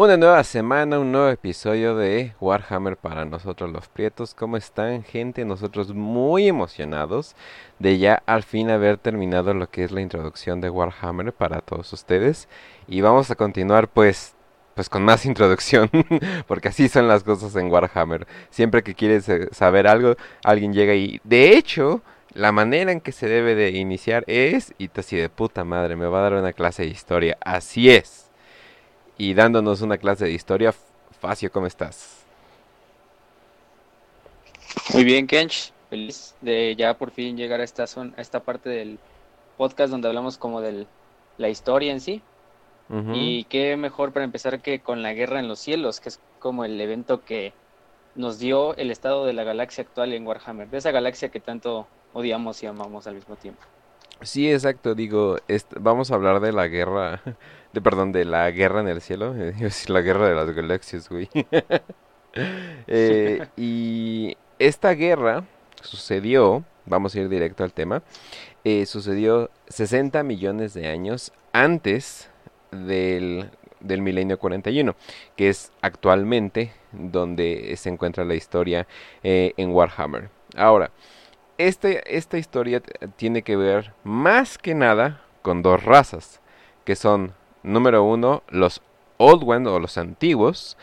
Una nueva semana, un nuevo episodio de Warhammer para nosotros los prietos. ¿Cómo están gente? Nosotros muy emocionados de ya al fin haber terminado lo que es la introducción de Warhammer para todos ustedes. Y vamos a continuar pues pues con más introducción, porque así son las cosas en Warhammer. Siempre que quieres eh, saber algo, alguien llega y de hecho, la manera en que se debe de iniciar es y así de puta madre, me va a dar una clase de historia. Así es y dándonos una clase de historia. Facio, ¿cómo estás? Muy bien, Kench. Feliz de ya por fin llegar a esta, zona, a esta parte del podcast donde hablamos como de la historia en sí. Y qué mejor para empezar que con la guerra en los cielos, que es como el evento que nos dio el estado de la galaxia actual en Warhammer, de esa galaxia que tanto odiamos y amamos al mismo tiempo. Sí, exacto, digo, vamos a hablar de la guerra de perdón, de la guerra en el cielo, la guerra de las galaxias, güey. Eh, y esta guerra sucedió, vamos a ir directo al tema, eh, sucedió 60 millones de años antes del, del milenio 41, que es actualmente donde se encuentra la historia eh, en Warhammer. Ahora, este, esta historia tiene que ver más que nada con dos razas, que son número uno, los Old Ones o los antiguos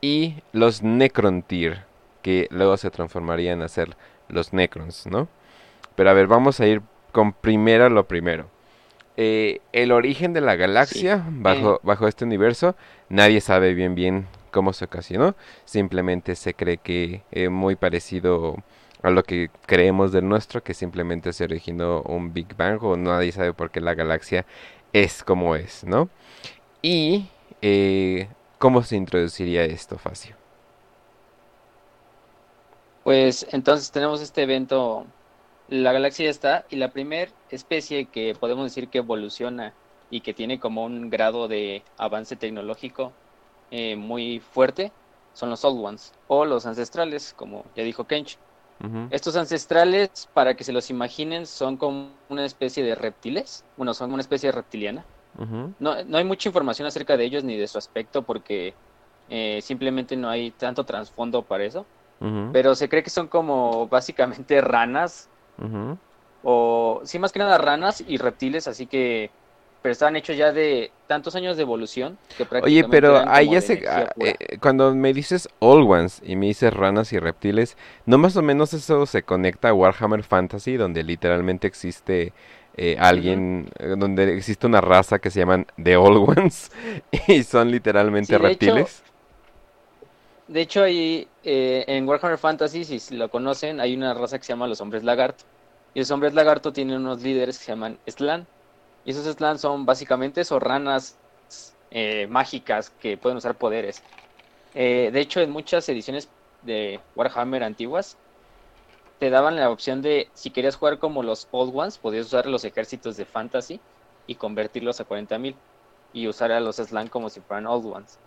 y los Necrontyr, que luego se transformarían a ser los Necrons, ¿no? Pero a ver, vamos a ir con primero lo primero. Eh, el origen de la galaxia bajo, bajo este universo, nadie sabe bien bien cómo se ocasionó, simplemente se cree que es muy parecido a lo que creemos del nuestro, que simplemente se originó un Big Bang o nadie sabe por qué la galaxia es como es, ¿no? Y eh, cómo se introduciría esto, Facio. Pues entonces tenemos este evento, la galaxia está, y la primera especie que podemos decir que evoluciona y que tiene como un grado de avance tecnológico eh, muy fuerte son los Old Ones o los ancestrales, como ya dijo Kench. Estos ancestrales, para que se los imaginen, son como una especie de reptiles, bueno, son una especie reptiliana, no, no hay mucha información acerca de ellos ni de su aspecto porque eh, simplemente no hay tanto trasfondo para eso. Pero se cree que son como básicamente ranas. O sí, más que nada ranas y reptiles, así que pero están hechos ya de tantos años de evolución que Oye, pero ahí ya se... Ah, eh, cuando me dices Old Ones y me dices ranas y reptiles, ¿no más o menos eso se conecta a Warhammer Fantasy, donde literalmente existe eh, alguien, eh, donde existe una raza que se llaman The Old Ones y son literalmente reptiles. de hecho, ahí eh, en Warhammer Fantasy, si lo conocen, hay una raza que se llama los hombres lagarto. Y los hombres lagarto tienen unos líderes que se llaman Slan. Y esos Slan son básicamente son ranas mágicas que pueden usar poderes. de hecho, en muchas ediciones de Warhammer antiguas, te daban la opción de, si querías jugar como los Old Ones, podías usar los ejércitos de Fantasy y convertirlos a 40.000 y usar a los Slan como si fueran Old Ones.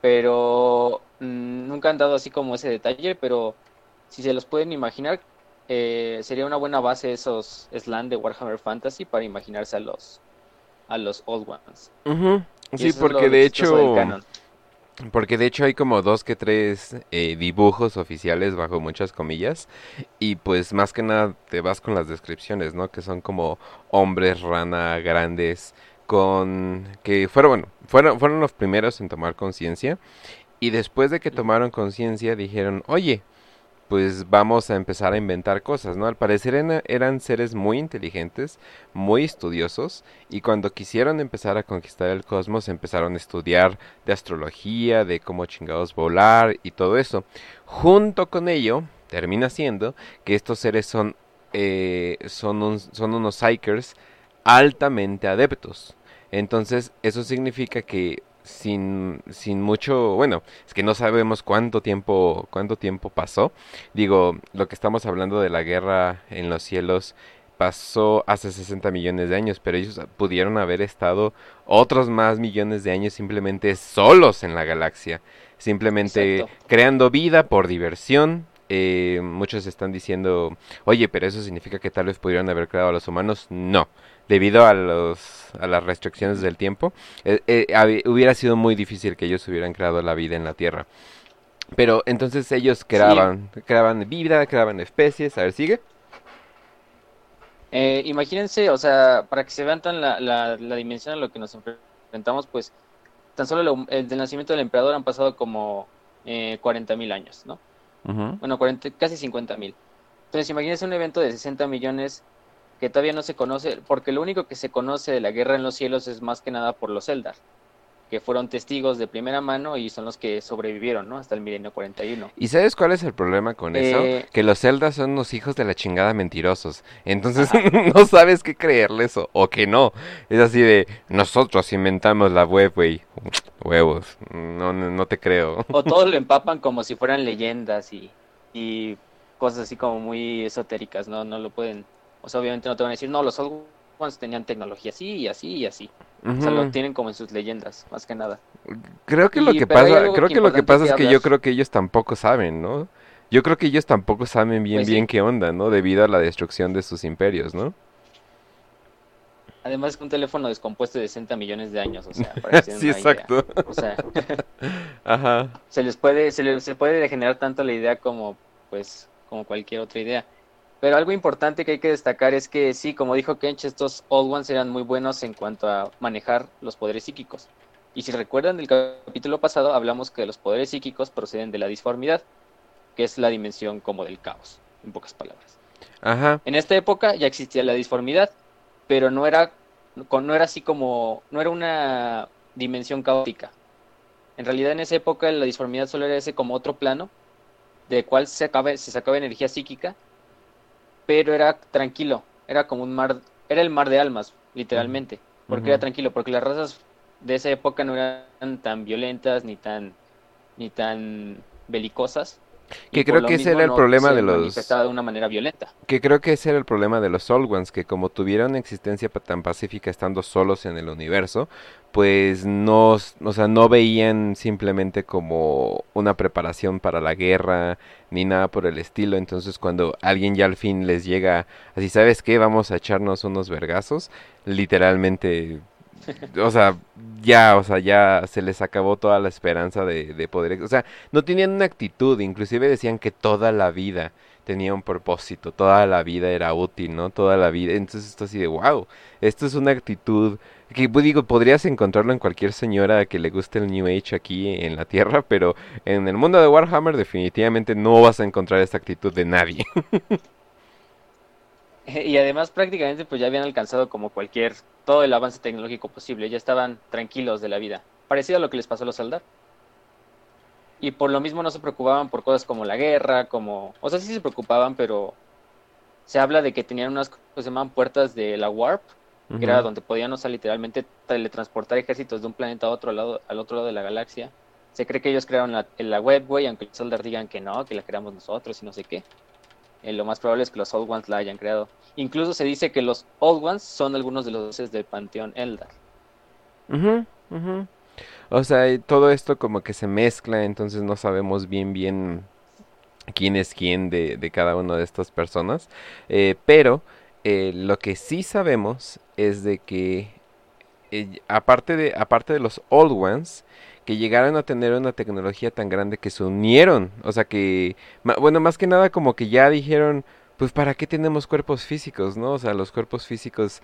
Pero mm, nunca han dado así como ese detalle, pero si se los pueden imaginar, eh, sería una buena base esos Slan de Warhammer Fantasy para imaginarse a los, a los Old Ones. Sí, porque de hecho... Porque de hecho hay como dos que tres eh, dibujos oficiales bajo muchas comillas y pues más que nada te vas con las descripciones, ¿no? Que son como hombres rana grandes con que fueron bueno, fueron fueron los primeros en tomar conciencia y después de que tomaron conciencia dijeron, "Oye, pues vamos a empezar a inventar cosas, ¿no? Al parecer eran, seres muy inteligentes, muy estudiosos, y cuando quisieron empezar a conquistar el cosmos empezaron a estudiar de astrología, de cómo chingados volar y todo eso. Junto con ello, termina siendo que estos seres son, eh, son, son unos psychers altamente adeptos. Entonces, eso significa que sin, sin mucho, bueno, es que no sabemos cuánto tiempo, cuánto tiempo pasó. Digo, lo que estamos hablando de la guerra en los cielos pasó hace 60 millones de años, pero ellos pudieron haber estado otros más millones de años simplemente solos en la galaxia, simplemente creando vida por diversión, eh, muchos están diciendo, oye, pero eso significa que tal vez pudieran haber creado a los humanos. No, debido a, los, a las restricciones del tiempo, eh, eh, hubiera sido muy difícil que ellos hubieran creado la vida en la Tierra. Pero entonces ellos creaban, creaban vida, creaban especies. A ver, sigue. Eh, imagínense, o sea, para que se vean tan la, la, dimensión a lo que nos enfrentamos, pues tan solo el, del nacimiento del emperador han pasado como eh, 40.000 años, ¿no? Bueno, 40, casi 50.000. Entonces, imagínense un evento de 60 millones que todavía no se conoce, porque lo único que se conoce de la guerra en los cielos es más que nada por los Eldar que fueron testigos de primera mano y son los que sobrevivieron, ¿no? Hasta el milenio 41. ¿Y sabes cuál es el problema con eso? Eh, que los celdas son unos hijos de la chingada mentirosos. Entonces no sabes qué creerles o, o, que no. Es así de, nosotros inventamos la web, güey. Huevos. No, no, te creo. O todos lo empapan como si fueran leyendas y, y cosas así como muy esotéricas, ¿no? No lo pueden... O sea, obviamente no te van a decir, no, los cuando tenían tecnología así y así y así. O sea, lo tienen como en sus leyendas, más que nada. Creo que lo que pasa, creo que, lo que pasa es que yo creo que ellos tampoco saben, ¿no? Yo creo que ellos tampoco saben bien pues bien qué onda, ¿no? Debido a la destrucción de sus imperios, ¿no? Además es un teléfono descompuesto de 60 millones de años, o sea, para Sí, exacto. O sea, Ajá. se les puede se, les, se puede degenerar tanto la idea como pues como cualquier otra idea. Pero algo importante que hay que destacar es que sí, como dijo Kench, estos Old Ones eran muy buenos en cuanto a manejar los poderes psíquicos. Y si recuerdan del capítulo pasado, hablamos que los poderes psíquicos proceden de la disformidad, que es la dimensión como del caos, en pocas palabras. Ajá. En esta época ya existía la disformidad, pero no era, no era así como, no era una dimensión caótica. En realidad en esa época la disformidad solo era ese como otro plano, de cual se, se sacaba energía psíquica pero era tranquilo, era como un mar, era el mar de almas, literalmente, porque era tranquilo, porque las razas de esa época no eran tan violentas ni tan ni tan belicosas. Que creo que ese era el problema de los... de una manera violenta. Que creo que ese era el problema de los Old Ones, que como tuvieron existencia tan pacífica estando solos en el universo, pues no, o sea, no veían simplemente como una preparación para la guerra, ni nada por el estilo. Entonces cuando alguien ya al fin les llega, así, ¿sabes qué? Vamos a echarnos unos vergazos, literalmente o sea, ya, o sea, ya se les acabó toda la esperanza de, de poder, o sea, no tenían una actitud, inclusive decían que toda la vida tenía un propósito, toda la vida era útil, ¿no? Toda la vida, entonces esto así de, wow, esto es una actitud que pues, digo, podrías encontrarlo en cualquier señora que le guste el New Age aquí en la Tierra, pero en el mundo de Warhammer definitivamente no vas a encontrar esta actitud de nadie. Y además prácticamente pues ya habían alcanzado como cualquier, todo el avance tecnológico posible, ya estaban tranquilos de la vida, parecido a lo que les pasó a los Saldar. Y por lo mismo no se preocupaban por cosas como la guerra, como, o sea, sí se preocupaban, pero se habla de que tenían unas cosas que se llaman puertas de la Warp, que era donde podían, o sea, literalmente teletransportar ejércitos de un planeta a otro lado, al otro lado de la galaxia. Se cree que ellos crearon la, la web, güey, aunque los Saldar digan que no, que la creamos nosotros y no sé qué. Eh, lo más probable es que los Old Ones la hayan creado. Incluso se dice que los Old Ones son algunos de los dioses del panteón Eldar. O sea, todo esto como que se mezcla, entonces no sabemos bien bien quién es quién de, de cada una de estas personas. Eh, pero eh, lo que sí sabemos es de que aparte, de, aparte de los Old Ones, que llegaron a tener una tecnología tan grande que se unieron. O sea que, bueno, más que nada como que ya dijeron, pues para qué tenemos cuerpos físicos, ¿no? O sea, los cuerpos físicos,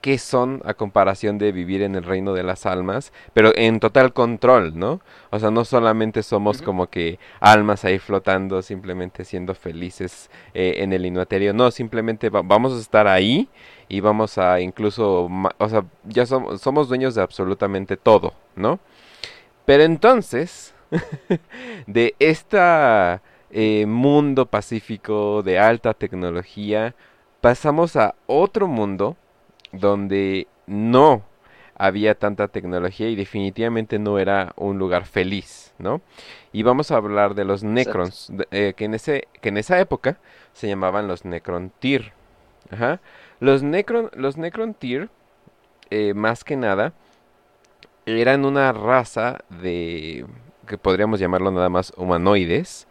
¿qué, son a comparación de vivir en el reino de las almas? Pero en total control, ¿no? O sea, no solamente somos como que almas ahí flotando, simplemente siendo felices eh, en el inuaterio, no, simplemente vamos a estar ahí y vamos a incluso, o sea, ya somos, somos dueños de absolutamente todo, ¿no? Pero entonces, de este mundo pacífico de alta tecnología, pasamos a otro mundo donde no había tanta tecnología y definitivamente no era un lugar feliz, ¿no? Y vamos a hablar de los Necrons, eh, que, en ese, que en esa época se llamaban los Necron Tyr. Los Necron, los eh, más que nada, eran una raza de que podríamos llamarlo nada más humanoides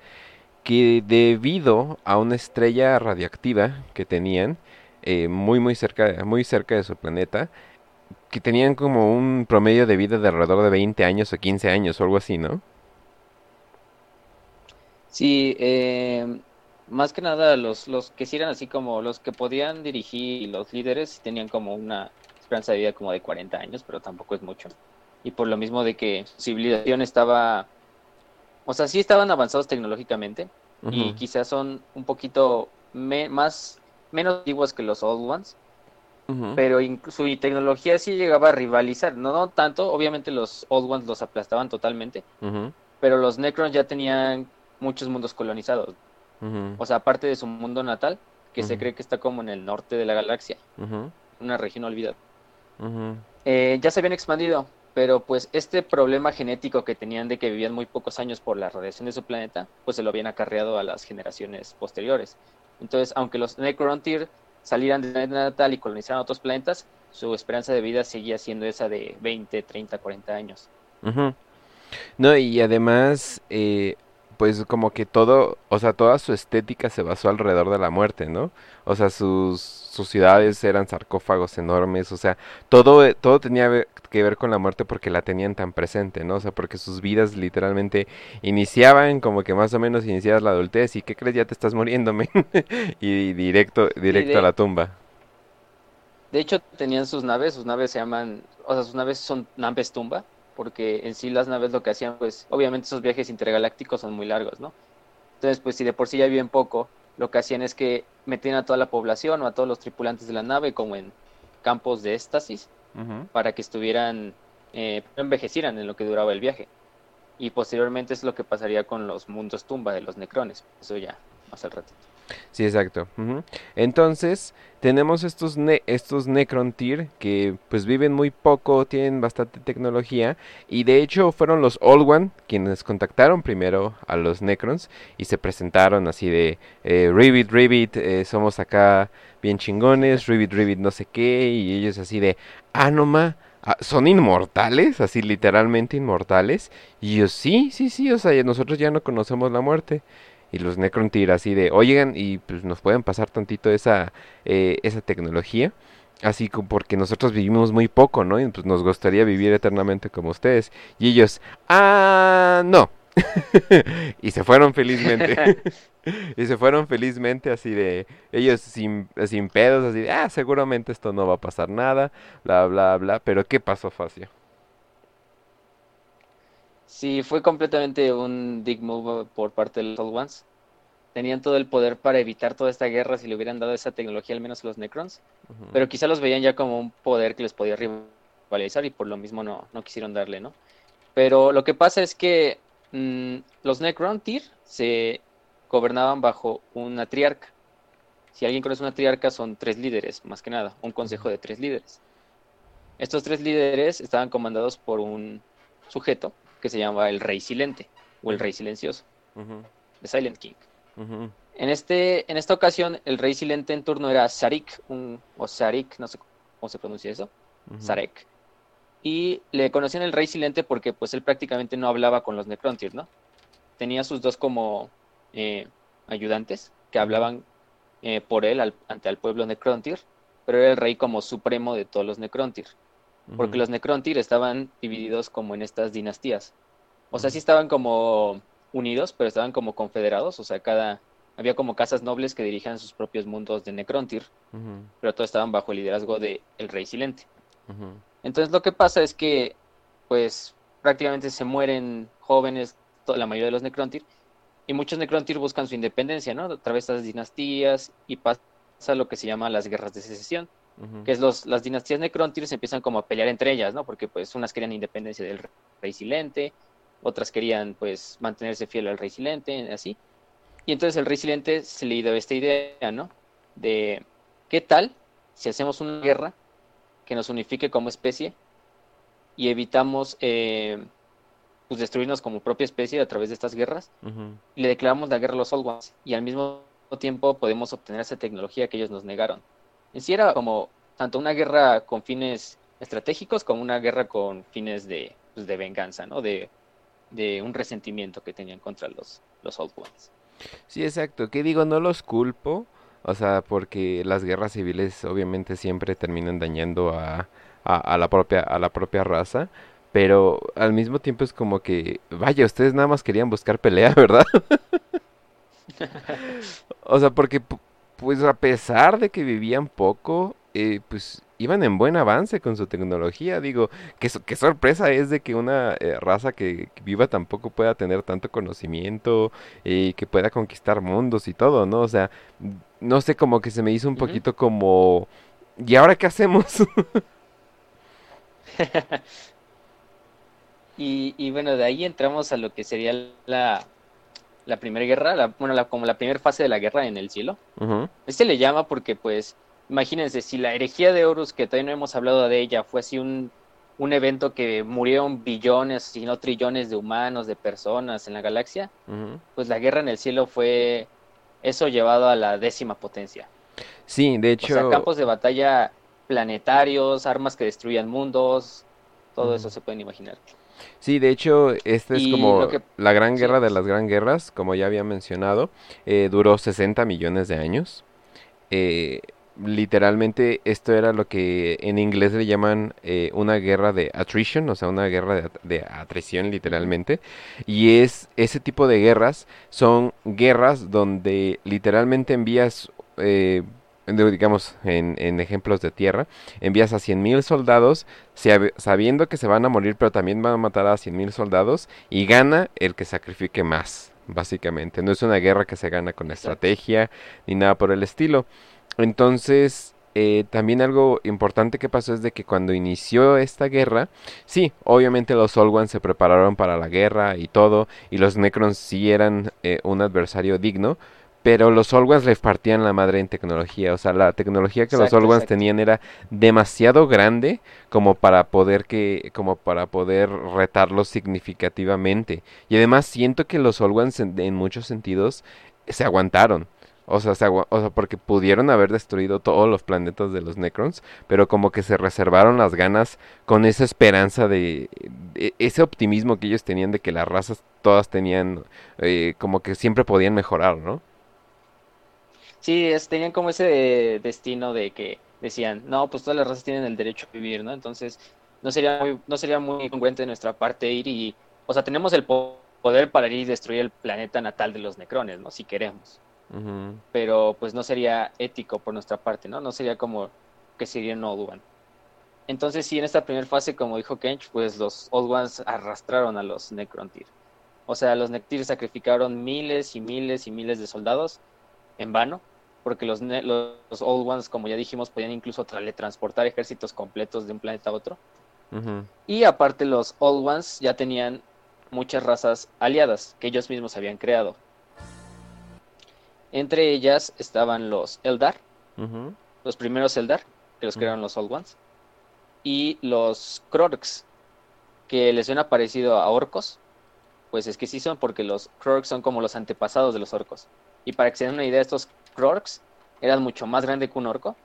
que debido a una estrella radiactiva que tenían eh, muy muy cerca muy cerca de su planeta que tenían como un promedio de vida de alrededor de 20 años o 15 años o algo así, ¿no? Sí, eh, más que nada los, los que sí eran así como los que podían dirigir los líderes tenían como una esperanza de vida como de 40 años, pero tampoco es mucho. Y por lo mismo de que su civilización estaba, o sea, sí estaban avanzados tecnológicamente y quizás son un poquito más, menos antiguos que los Old Ones, pero su tecnología sí llegaba a rivalizar, no, no tanto, obviamente los Old Ones los aplastaban totalmente, pero los Necrons ya tenían muchos mundos colonizados. O sea, aparte de su mundo natal, que se cree que está como en el norte de la galaxia, una región olvidada. Eh, ya se habían expandido, pero pues este problema genético que tenían de que vivían muy pocos años por la radiación de su planeta, pues se lo habían acarreado a las generaciones posteriores. Entonces, aunque los Necrontyr salieran del planeta natal y colonizaran otros planetas, su esperanza de vida seguía siendo esa de 20, 30, 40 años. No, y además, eh, pues como que todo, o sea, toda su estética se basó alrededor de la muerte, ¿no? O sea, sus, sus ciudades eran sarcófagos enormes, o sea, todo, todo tenía que ver con la muerte porque la tenían tan presente, ¿no? O sea, porque sus vidas literalmente iniciaban como que más o menos iniciadas la adultez y ¿qué crees? Ya te estás muriéndome y directo, directo a la tumba. De hecho, tenían sus naves, sus naves se llaman, o sea, sus naves son naves tumba, porque en sí las naves lo que hacían, pues obviamente esos viajes intergalácticos son muy largos, ¿no? Entonces, pues si de por sí ya viven poco, lo que hacían es que metían a toda la población o a todos los tripulantes de la nave como en campos de éxtasis para que estuvieran, eh, envejecieran en lo que duraba el viaje. Y posteriormente es lo que pasaría con los mundos tumba de los necrones. Eso ya más al ratito. Sí, exacto. Entonces, tenemos estos, estos Necron que pues viven muy poco, tienen bastante tecnología y de hecho fueron los Old One quienes contactaron primero a los Necrons y se presentaron así de eh, Ribbit, eh, somos acá bien chingones, Ribbit, Ribbit no sé qué y ellos así de, ah, no ma, ah, son inmortales, así literalmente inmortales y yo sí, sí, sí, o sea, nosotros ya no conocemos la muerte y los Necrontyr así de, oigan, y pues nos pueden pasar tantito esa, eh, esa tecnología. Así como porque nosotros vivimos muy poco, ¿no? Y pues nos gustaría vivir eternamente como ustedes. Y ellos, ah, no. y se fueron felizmente. y se fueron felizmente así de, ellos sin, sin pedos, así de, ah, seguramente esto no va a pasar nada, bla, bla, bla. Pero ¿qué pasó, Facio? Sí, fue completamente un dig move por parte de los Old Ones. Tenían todo el poder para evitar toda esta guerra si le hubieran dado esa tecnología al menos a los Necrons, pero quizá los veían ya como un poder que les podía rivalizar y por lo mismo no, no quisieron darle, ¿no? Pero lo que pasa es que mm, los Necron Tyr se gobernaban bajo una triarca. Si alguien conoce una triarca son tres líderes, más que nada, un consejo de tres líderes. Estos tres líderes estaban comandados por un sujeto que se llama El Rey Silente o El Rey Silencioso, de Silent King. en, este, en esta ocasión, el Rey Silente en turno era Sarik, un, o Sarik, no sé cómo se pronuncia eso, Sarek. Y le conocían el Rey Silente porque pues él prácticamente no hablaba con los Necrontyrs, ¿no? Tenía sus dos como eh, ayudantes que hablaban eh, por él ante el pueblo Necrontyr, pero era el rey como supremo de todos los Necrontyr porque los Necrontyr estaban divididos como en estas dinastías. O sea, sí estaban como unidos, pero estaban como confederados, o sea, cada había como casas nobles que dirigían sus propios mundos de Necrontyr, pero todos estaban bajo el liderazgo de el rey silente. Entonces lo que pasa es que pues prácticamente se mueren jóvenes la mayoría de los Necrontyr y muchos Necrontyr buscan su independencia, ¿no? A través de estas dinastías y pasa lo que se llama las guerras de secesión que es los, las dinastías Necrontyr se empiezan como a pelear entre ellas, ¿no? Porque pues unas querían independencia del rey silente, otras querían pues mantenerse fiel al rey silente, así. Y entonces el rey silente se le dio esta idea, ¿no? De qué tal si hacemos una guerra que nos unifique como especie y evitamos eh, pues destruirnos como propia especie a través de estas guerras y le declaramos la guerra a los Old Ones y al mismo tiempo podemos obtener esa tecnología que ellos nos negaron en sí era como tanto una guerra con fines estratégicos como una guerra con fines de, pues, de venganza, ¿no? De, un resentimiento que tenían contra los, los Old Ones. Sí, exacto. ¿Qué digo? No los culpo, o sea, porque las guerras civiles obviamente siempre terminan dañando a, a, la propia a la propia raza, pero al mismo tiempo es como que, vaya, ustedes nada más querían buscar pelea, ¿verdad? o sea, porque pues a pesar de que vivían poco, eh, pues iban en buen avance con su tecnología. Digo, qué, qué sorpresa es de que una eh, raza que, viva tampoco pueda tener tanto conocimiento y que pueda conquistar mundos y todo, ¿no? O sea, no sé, como que se me hizo un poquito como... ¿Y ahora qué hacemos? y, y, bueno, de ahí entramos a lo que sería la, la primera guerra, la, bueno, la, como la primera fase de la guerra en el cielo. Este le llama porque, pues, imagínense, si la herejía de Horus, que todavía no hemos hablado de ella, fue así un, un evento que murieron billones, si no trillones de humanos, de personas en la galaxia, pues la guerra en el cielo fue eso llevado a la décima potencia. Sí, de hecho. O sea, campos de batalla planetarios, armas que destruían mundos, todo eso se pueden imaginar. Sí, de hecho, esta es como la gran guerra de las gran guerras, como ya había mencionado, eh, duró 60 millones de años. Eh, literalmente esto era lo que en inglés le llaman eh, una guerra de attrition, o sea, una guerra de, de, atrición literalmente. Y es ese tipo de guerras son guerras donde literalmente envías eh, digamos, en, en, ejemplos de tierra, envías a 100.000 soldados sabiendo que se van a morir, pero también van a matar a 100.000 soldados y gana el que sacrifique más, básicamente. No es una guerra que se gana con estrategia ni nada por el estilo. Entonces, eh, también algo importante que pasó es de que cuando inició esta guerra, sí, obviamente los Ones se prepararon para la guerra y todo, y los Necrons sí eran eh, un adversario digno, pero los Ones les partían la madre en tecnología, o sea, la tecnología que los Ones tenían era demasiado grande como para poder que como para poder retarlos significativamente. Y además siento que los Ones en, en muchos sentidos se aguantaron. O sea, o sea, porque pudieron haber destruido todos los planetas de los Necrons, pero como que se reservaron las ganas con esa esperanza de, ese optimismo que ellos tenían de que las razas todas tenían, eh, como que siempre podían mejorar, ¿no? Sí, es, tenían como ese destino de que decían, no, pues todas las razas tienen el derecho a vivir, ¿no? Entonces, no sería muy, no sería muy congruente de nuestra parte ir y, o sea, tenemos el poder para ir y destruir el planeta natal de los Necrones, ¿no? Si queremos. Pero pues no sería ético por nuestra parte, ¿no? No sería como que sería no Old Entonces sí, en esta primera fase, como dijo Kench, pues los Old Ones arrastraron a los Necrontyr. O sea, los Necrontyr sacrificaron miles y miles y miles de soldados en vano, porque los, los, Old Ones, como ya dijimos, podían incluso transportar ejércitos completos de un planeta a otro. Y aparte los Old Ones ya tenían muchas razas aliadas que ellos mismos habían creado. Entre ellas estaban los Eldar, los primeros Eldar, que los crearon los Old Ones, y los Krorks, que les suena parecido a orcos. Pues es que sí son, porque los Krorks son como los antepasados de los orcos. Y para que se den una idea, estos Krorks eran mucho más grandes que un orco,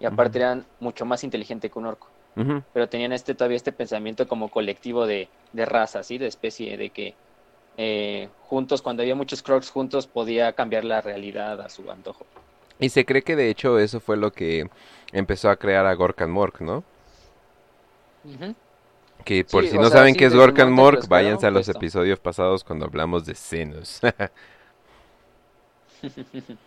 y aparte eran mucho más inteligentes que un orco. Pero tenían este todavía este pensamiento como colectivo de, de raza, ¿sí? de especie, de que eh, juntos, cuando había muchos Crocs juntos, podía cambiar la realidad a su antojo. Y se cree que de hecho eso fue lo que empezó a crear a Gorkan Mork, ¿no? Que por si no saben qué es Gorkan Mork, váyanse a los episodios pasados cuando hablamos de senos.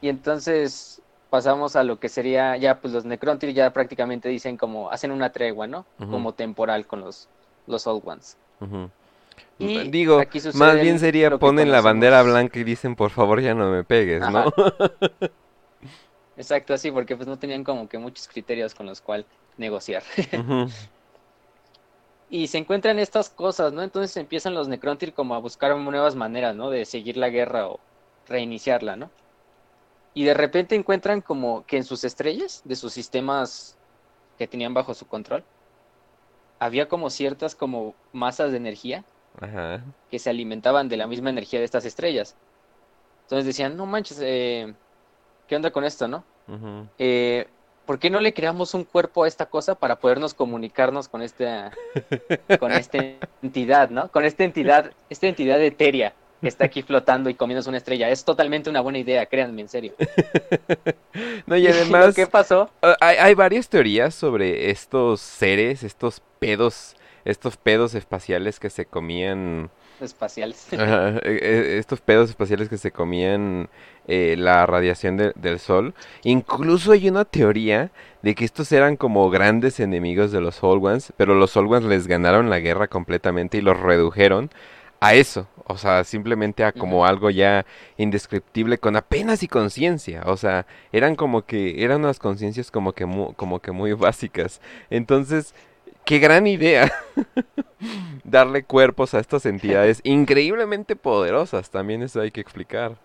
Y entonces pasamos a lo que sería, ya pues los Necrontyr ya prácticamente dicen como, hacen una tregua, ¿no? Como temporal con los, los Old Ones. Digo, más bien sería ponen la bandera blanca y dicen, por favor ya no me pegues, ¿no? Exacto, así, porque pues no tenían como que muchos criterios con los cuales negociar. y se encuentran estas cosas, ¿no? Entonces empiezan los Necrontyr como a buscar nuevas maneras, ¿no? De seguir la guerra o reiniciarla, ¿no? Y de repente encuentran como que en sus estrellas, de sus sistemas que tenían bajo su control, había como ciertas como masas de energía que se alimentaban de la misma energía de estas estrellas. Entonces decían, no manches, eh, ¿qué onda con esto, no? eh, ¿Por qué no le creamos un cuerpo a esta cosa para podernos comunicarnos con esta, con esta entidad, ¿no? Con esta entidad, esta entidad etérea que está aquí flotando y comiéndose una estrella. Es totalmente una buena idea, créanme, en serio. no, y además... ¿Qué pasó? Ah, hay, hay varias teorías sobre estos seres, estos pedos, estos pedos espaciales que se comían espaciales. E, e, estos pedos espaciales que se comían eh, la radiación del sol. Incluso hay una teoría de que estos eran como grandes enemigos de los Soul Ones, pero los Soul Ones les ganaron la guerra completamente y los redujeron a eso, o sea, simplemente a como algo ya indescriptible con apenas y conciencia, o sea, eran como que eran unas conciencias como que como que muy básicas. Entonces, qué gran idea darle cuerpos a estas entidades increíblemente poderosas, también eso hay que explicar.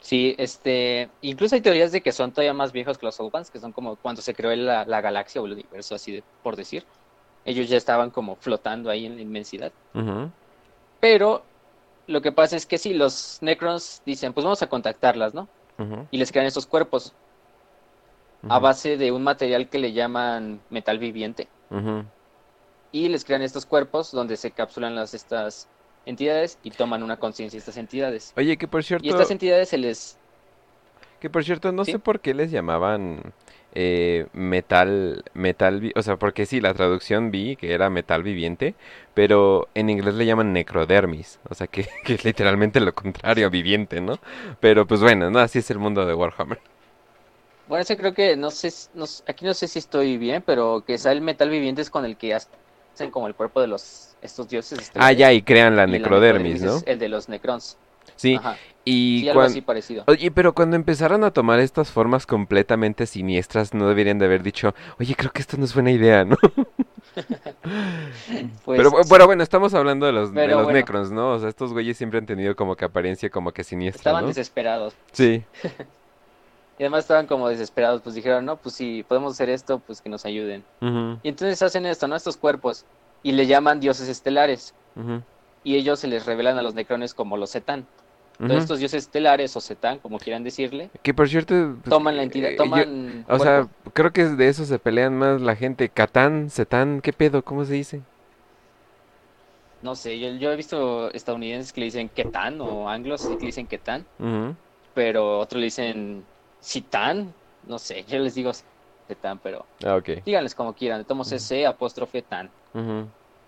Sí, este, incluso hay teorías de que son todavía más viejos que los Old Ones, que son como cuando se creó la, galaxia o el universo, así por decir. Ellos ya estaban como flotando ahí en la inmensidad. Pero lo que pasa es que sí, los Necrons dicen, pues vamos a contactarlas, ¿no? Y les crean estos cuerpos a base de un material que le llaman metal viviente. Y les crean estos cuerpos donde se capsulan las estas entidades y toman una conciencia de estas entidades. Oye, que por cierto... Y estas entidades se les... Que por cierto, no sé por qué les llamaban eh, metal, metal, o sea, porque sí, la traducción vi que era metal viviente, pero en inglés le llaman necrodermis, o sea, que, que es literalmente lo contrario, viviente, ¿no? Pero pues bueno, no, así es el mundo de Warhammer. Bueno, ese creo que, no sé, no, aquí no sé si estoy bien, pero que sea el metal viviente es con el que hacen como el cuerpo de los estos dioses. ah, ya, y crean la necrodermis, ¿no? el de los necrons. Sí, y algo así parecido. Oye, pero cuando empezaron a tomar estas formas completamente siniestras, no deberían de haber dicho, oye, creo que esto no es buena idea, ¿no? pues, pero bueno, bueno, estamos hablando de los, de los necrons, ¿no? O sea, estos güeyes siempre han tenido como que apariencia como que siniestra, Estaban desesperados. Sí. Y además estaban como desesperados, pues dijeron, no, pues si podemos hacer esto, pues que nos ayuden. Y entonces hacen esto, ¿no? Estos cuerpos. Y le llaman dioses estelares. Y ellos se les revelan a los necrones como los Zetán. Entonces estos dioses estelares o Zetán, como quieran decirle. Que por cierto... Pues, toman la entidad, eh, toman... o sea, creo que de eso se pelean más la gente. Catán, Zetán, ¿qué pedo? ¿Cómo se dice? No sé, yo, he visto estadounidenses que le dicen Ketán o anglos que le dicen Ketán. Pero otros le dicen Citán, no sé, yo les digo Citán, pero ah, okay. díganles como quieran, tomo ese apóstrofe tan.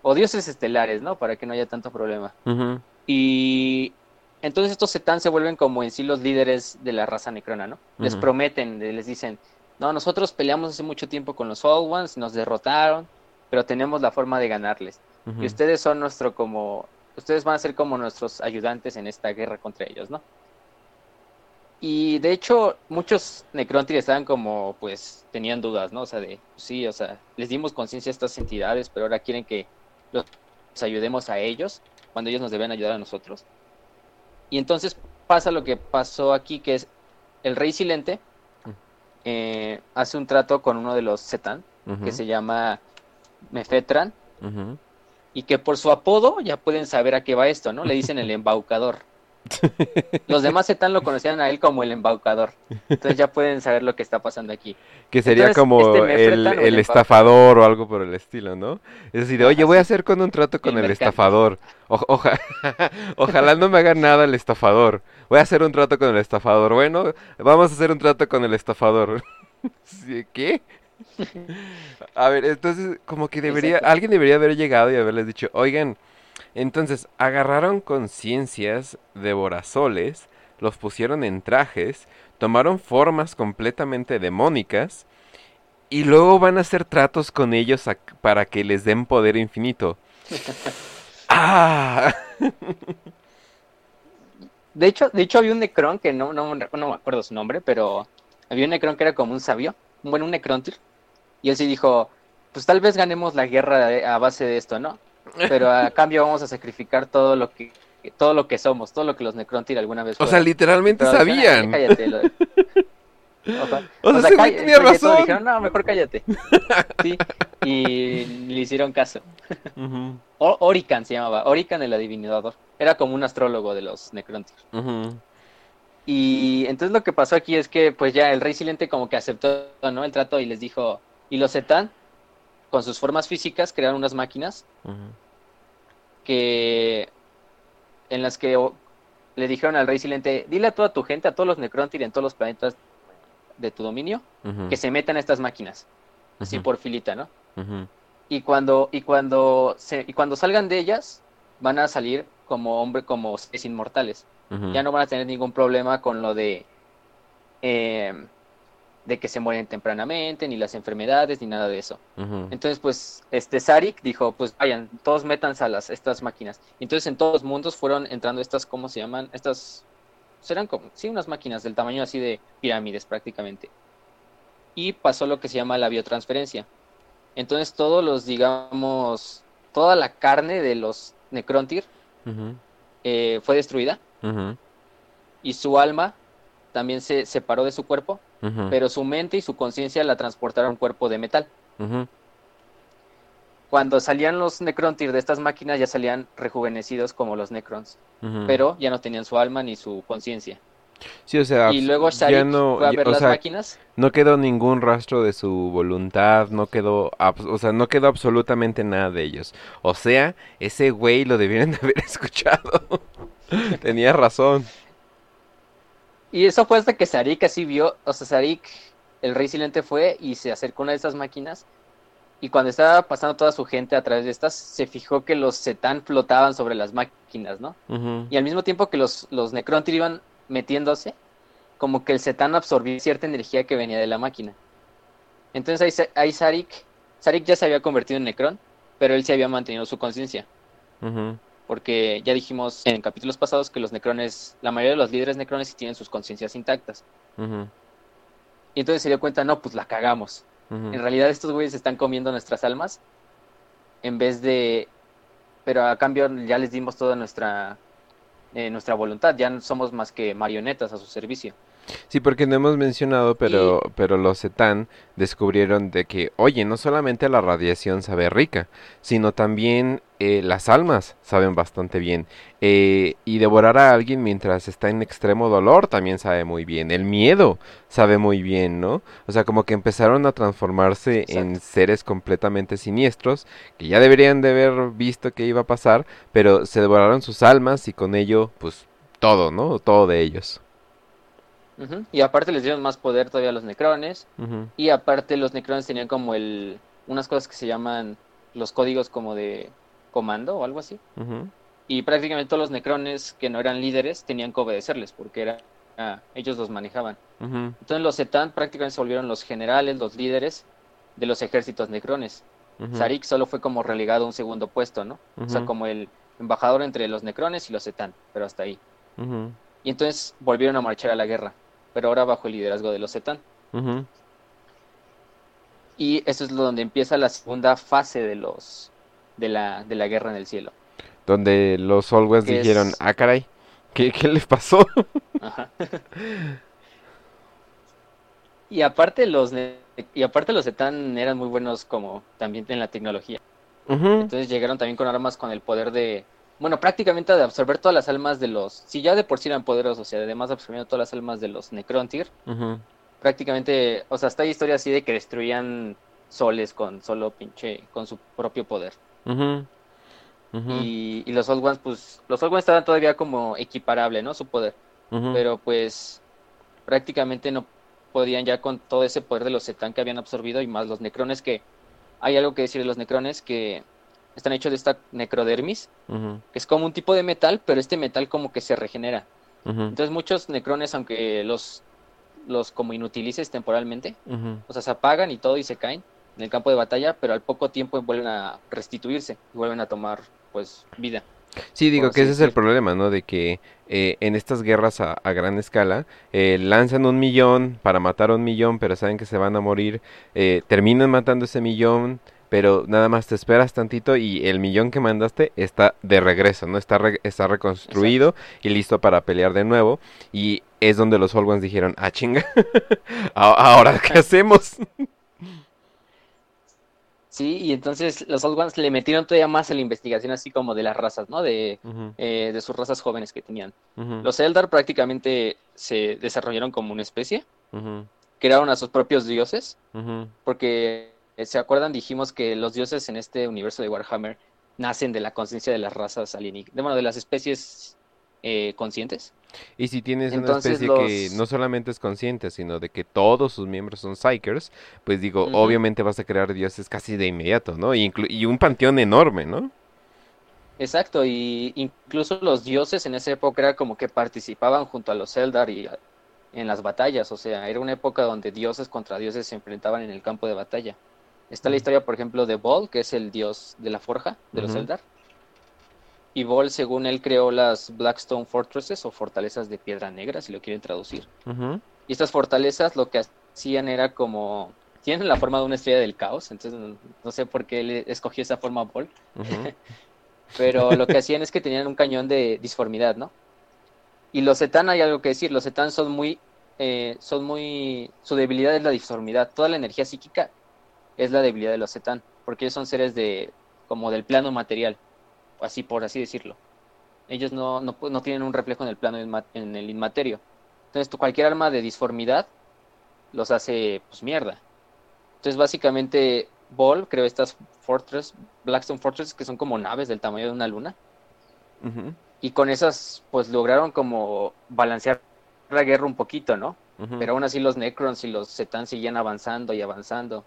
O dioses estelares, ¿no? Para que no haya tanto problema. Y entonces estos Cetán se vuelven como en sí los líderes de la raza necrona, ¿no? Les prometen, les dicen, no, nosotros peleamos hace mucho tiempo con los Old Ones, nos derrotaron, pero tenemos la forma de ganarles. Y ustedes son nuestro como, ustedes van a ser como nuestros ayudantes en esta guerra contra ellos, ¿no? Y de hecho, muchos Necrontyr estaban como, pues, tenían dudas, ¿no? O sea, de, sí, o sea, les dimos conciencia a estas entidades, pero ahora quieren que los ayudemos a ellos, cuando ellos nos deben ayudar a nosotros. Y entonces pasa lo que pasó aquí, que es el rey silente mm. eh, hace un trato con uno de los Zetan, que se llama Mefetran, y que por su apodo ya pueden saber a qué va esto, ¿no? Le dicen el embaucador. Los demás Zetan lo conocían a él como el embaucador. Entonces ya pueden saber lo que está pasando aquí. Que sería como este el, estafador o algo por el estilo, ¿no? Es decir, oye, voy a hacer con un trato con el, estafador. ojalá no me haga nada el estafador. Voy a hacer un trato con el estafador. Bueno, vamos a hacer un trato con el estafador. ¿Qué? A ver, entonces como que debería, alguien debería haber llegado y haberles dicho, oigan, entonces agarraron conciencias de borazoles, los pusieron en trajes, tomaron formas completamente demónicas y luego van a hacer tratos con ellos para que les den poder infinito. ¡Ah! De hecho, de hecho había un Necron que no, no, no me acuerdo su nombre, pero había un Necron que era como un sabio, bueno, un Necrontyr, y él sí dijo, pues tal vez ganemos la guerra a base de esto, ¿no? Pero a cambio vamos a sacrificar todo lo que todo lo que somos, todo lo que los Necrontyr alguna vez O sea, literalmente sabían. cállate. o, sea, tenía razón. Dijeron, no, mejor cállate. Sí, y le hicieron caso. Orican se llamaba, Orican el adivinador. Era como un astrólogo de los Necrontyr. Y entonces lo que pasó aquí es que pues ya el rey silente como que aceptó ¿no? el trato y les dijo, ¿y los Zetan? con sus formas físicas crearon unas máquinas que en las que le dijeron al rey silente, dile a toda tu gente, a todos los Necrontyr en todos los planetas de tu dominio, que se metan a estas máquinas, así por filita, ¿no? Y cuando, y cuando se, y cuando salgan de ellas, van a salir como hombre, como seres inmortales. Ya no van a tener ningún problema con lo de eh, de que se mueren tempranamente, ni las enfermedades, ni nada de eso. Entonces, pues, este Sarik dijo, pues vayan, todos métanse a las, estas máquinas. Entonces, en todos los mundos fueron entrando estas, ¿cómo se llaman? Estas, serán como, sí, unas máquinas del tamaño así de pirámides prácticamente. Y pasó lo que se llama la biotransferencia. Entonces, todos los, digamos, toda la carne de los Necrontyr eh, fue destruida. Y su alma también se separó de su cuerpo pero su mente y su conciencia la transportaron a un cuerpo de metal. Cuando salían los Necrontyr de estas máquinas ya salían rejuvenecidos como los Necrons, pero ya no tenían su alma ni su conciencia. Sí, o sea, y luego Sharik no, fue a ver las máquinas. No quedó ningún rastro de su voluntad, no quedó, o sea, no quedó absolutamente nada de ellos. O sea, ese güey lo debieron de haber escuchado. Tenía razón. Y eso fue hasta que Sarik así vio, o sea, Sarik, el rey silente fue y se acercó a una de esas máquinas. Y cuando estaba pasando toda su gente a través de estas, se fijó que los Zetán flotaban sobre las máquinas, ¿no? Y al mismo tiempo que los, los Necrontyr iban metiéndose, como que el Zetán absorbió cierta energía que venía de la máquina. Entonces ahí, ahí Sarik, Sarik ya se había convertido en Necron, pero él se había mantenido su conciencia porque ya dijimos en capítulos pasados que los necrones, la mayoría de los líderes necrones sí tienen sus conciencias intactas. Y entonces se dio cuenta, no, pues la cagamos. En realidad estos güeyes están comiendo nuestras almas en vez de... Pero a cambio ya les dimos toda nuestra, eh, nuestra voluntad, ya no somos más que marionetas a su servicio. Sí, porque no hemos mencionado, pero, pero los Etán descubrieron de que, oye, no solamente la radiación sabe rica, sino también eh, las almas saben bastante bien. Eh, y devorar a alguien mientras está en extremo dolor también sabe muy bien. El miedo sabe muy bien, ¿no? O sea, como que empezaron a transformarse en seres completamente siniestros, que ya deberían de haber visto que iba a pasar, pero se devoraron sus almas y con ello, pues, todo, ¿no? Todo de ellos. Y aparte les dieron más poder todavía a los necrones. Y aparte los necrones tenían como el unas cosas que se llaman los códigos como de comando o algo así. Y prácticamente todos los necrones que no eran líderes tenían que obedecerles porque era, ah, ellos los manejaban. Entonces los Zetan prácticamente se volvieron los generales, los líderes de los ejércitos necrones. Sarik solo fue como relegado a un segundo puesto, ¿no? O sea, como el embajador entre los necrones y los Zetan, pero hasta ahí. Y entonces volvieron a marchar a la guerra pero ahora bajo el liderazgo de los Zetan. Y eso es donde empieza la segunda fase de los de la, de la guerra en el cielo. Donde los Olwes dijeron, ah caray, ¿qué, qué les pasó? y aparte los y aparte los Zetan eran muy buenos como también en la tecnología. Entonces llegaron también con armas con el poder de bueno, prácticamente de absorber todas las almas de los, si ya de por sí eran poderosos, o sea, además absorbiendo todas las almas de los Necrontyr, prácticamente, o sea, hasta hay historias así de que destruían soles con solo pinche, con su propio poder. Y, los Old Ones, pues, los Old Ones estaban todavía como equiparable, ¿no? Su poder. Pero pues, prácticamente no podían ya con todo ese poder de los Zetan que habían absorbido y más los Necrones que, hay algo que decir de los Necrones que están hechos de esta necrodermis, que es como un tipo de metal, pero este metal como que se regenera. Entonces muchos necrones, aunque los, los como inutilices temporalmente, o sea, se apagan y todo y se caen en el campo de batalla, pero al poco tiempo vuelven a restituirse y vuelven a tomar pues vida. Sí, digo que ese es el problema, ¿no? De que eh, en estas guerras a, gran escala eh, lanzan un millón para matar a un millón, pero saben que se van a morir, eh, terminan matando ese millón, pero nada más te esperas tantito y el millón que mandaste está de regreso, ¿no? Está, está reconstruido y listo para pelear de nuevo. Y es donde los Old Ones dijeron, ah, chinga, ahora qué hacemos. Sí, y entonces los Old Ones le metieron todavía más a la investigación así como de las razas, ¿no? De, eh, de sus razas jóvenes que tenían. Los Eldar prácticamente se desarrollaron como una especie, crearon a sus propios dioses, porque ¿Se acuerdan? Dijimos que los dioses en este universo de Warhammer nacen de la conciencia de las razas alienígenas, bueno, de las especies eh, conscientes. Y si tienes una especie que no solamente es consciente, sino de que todos sus miembros son psychers, pues digo, obviamente vas a crear dioses casi de inmediato, ¿no? Y, y un panteón enorme, ¿no? Exacto, y incluso los dioses en esa época era como que participaban junto a los Eldar y en las batallas, o sea, era una época donde dioses contra dioses se enfrentaban en el campo de batalla. Está la historia, por ejemplo, de Bol, que es el dios de la forja de los Eldar. Y Bol, según él, creó las Blackstone Fortresses o fortalezas de piedra negra, si lo quieren traducir. Y estas fortalezas lo que hacían era como... Tienen la forma de una estrella del caos, entonces no, sé por qué él escogió esa forma Bol. Pero lo que hacían es que tenían un cañón de disformidad, ¿no? Y los Zetan hay algo que decir, los Zetan son muy, eh, son muy, su debilidad es la disformidad, toda la energía psíquica es la debilidad de los Zetan, porque ellos son seres de, como del plano material, así por así decirlo. Ellos no, no, no tienen un reflejo en el plano en el inmaterio. Entonces cualquier arma de disformidad los hace pues mierda. Entonces básicamente Ball creó estas Fortress, Blackstone Fortress, que son como naves del tamaño de una luna. Y con esas, pues lograron como balancear la guerra un poquito, ¿no? Pero aún así los Necrons y los Zetan seguían avanzando y avanzando.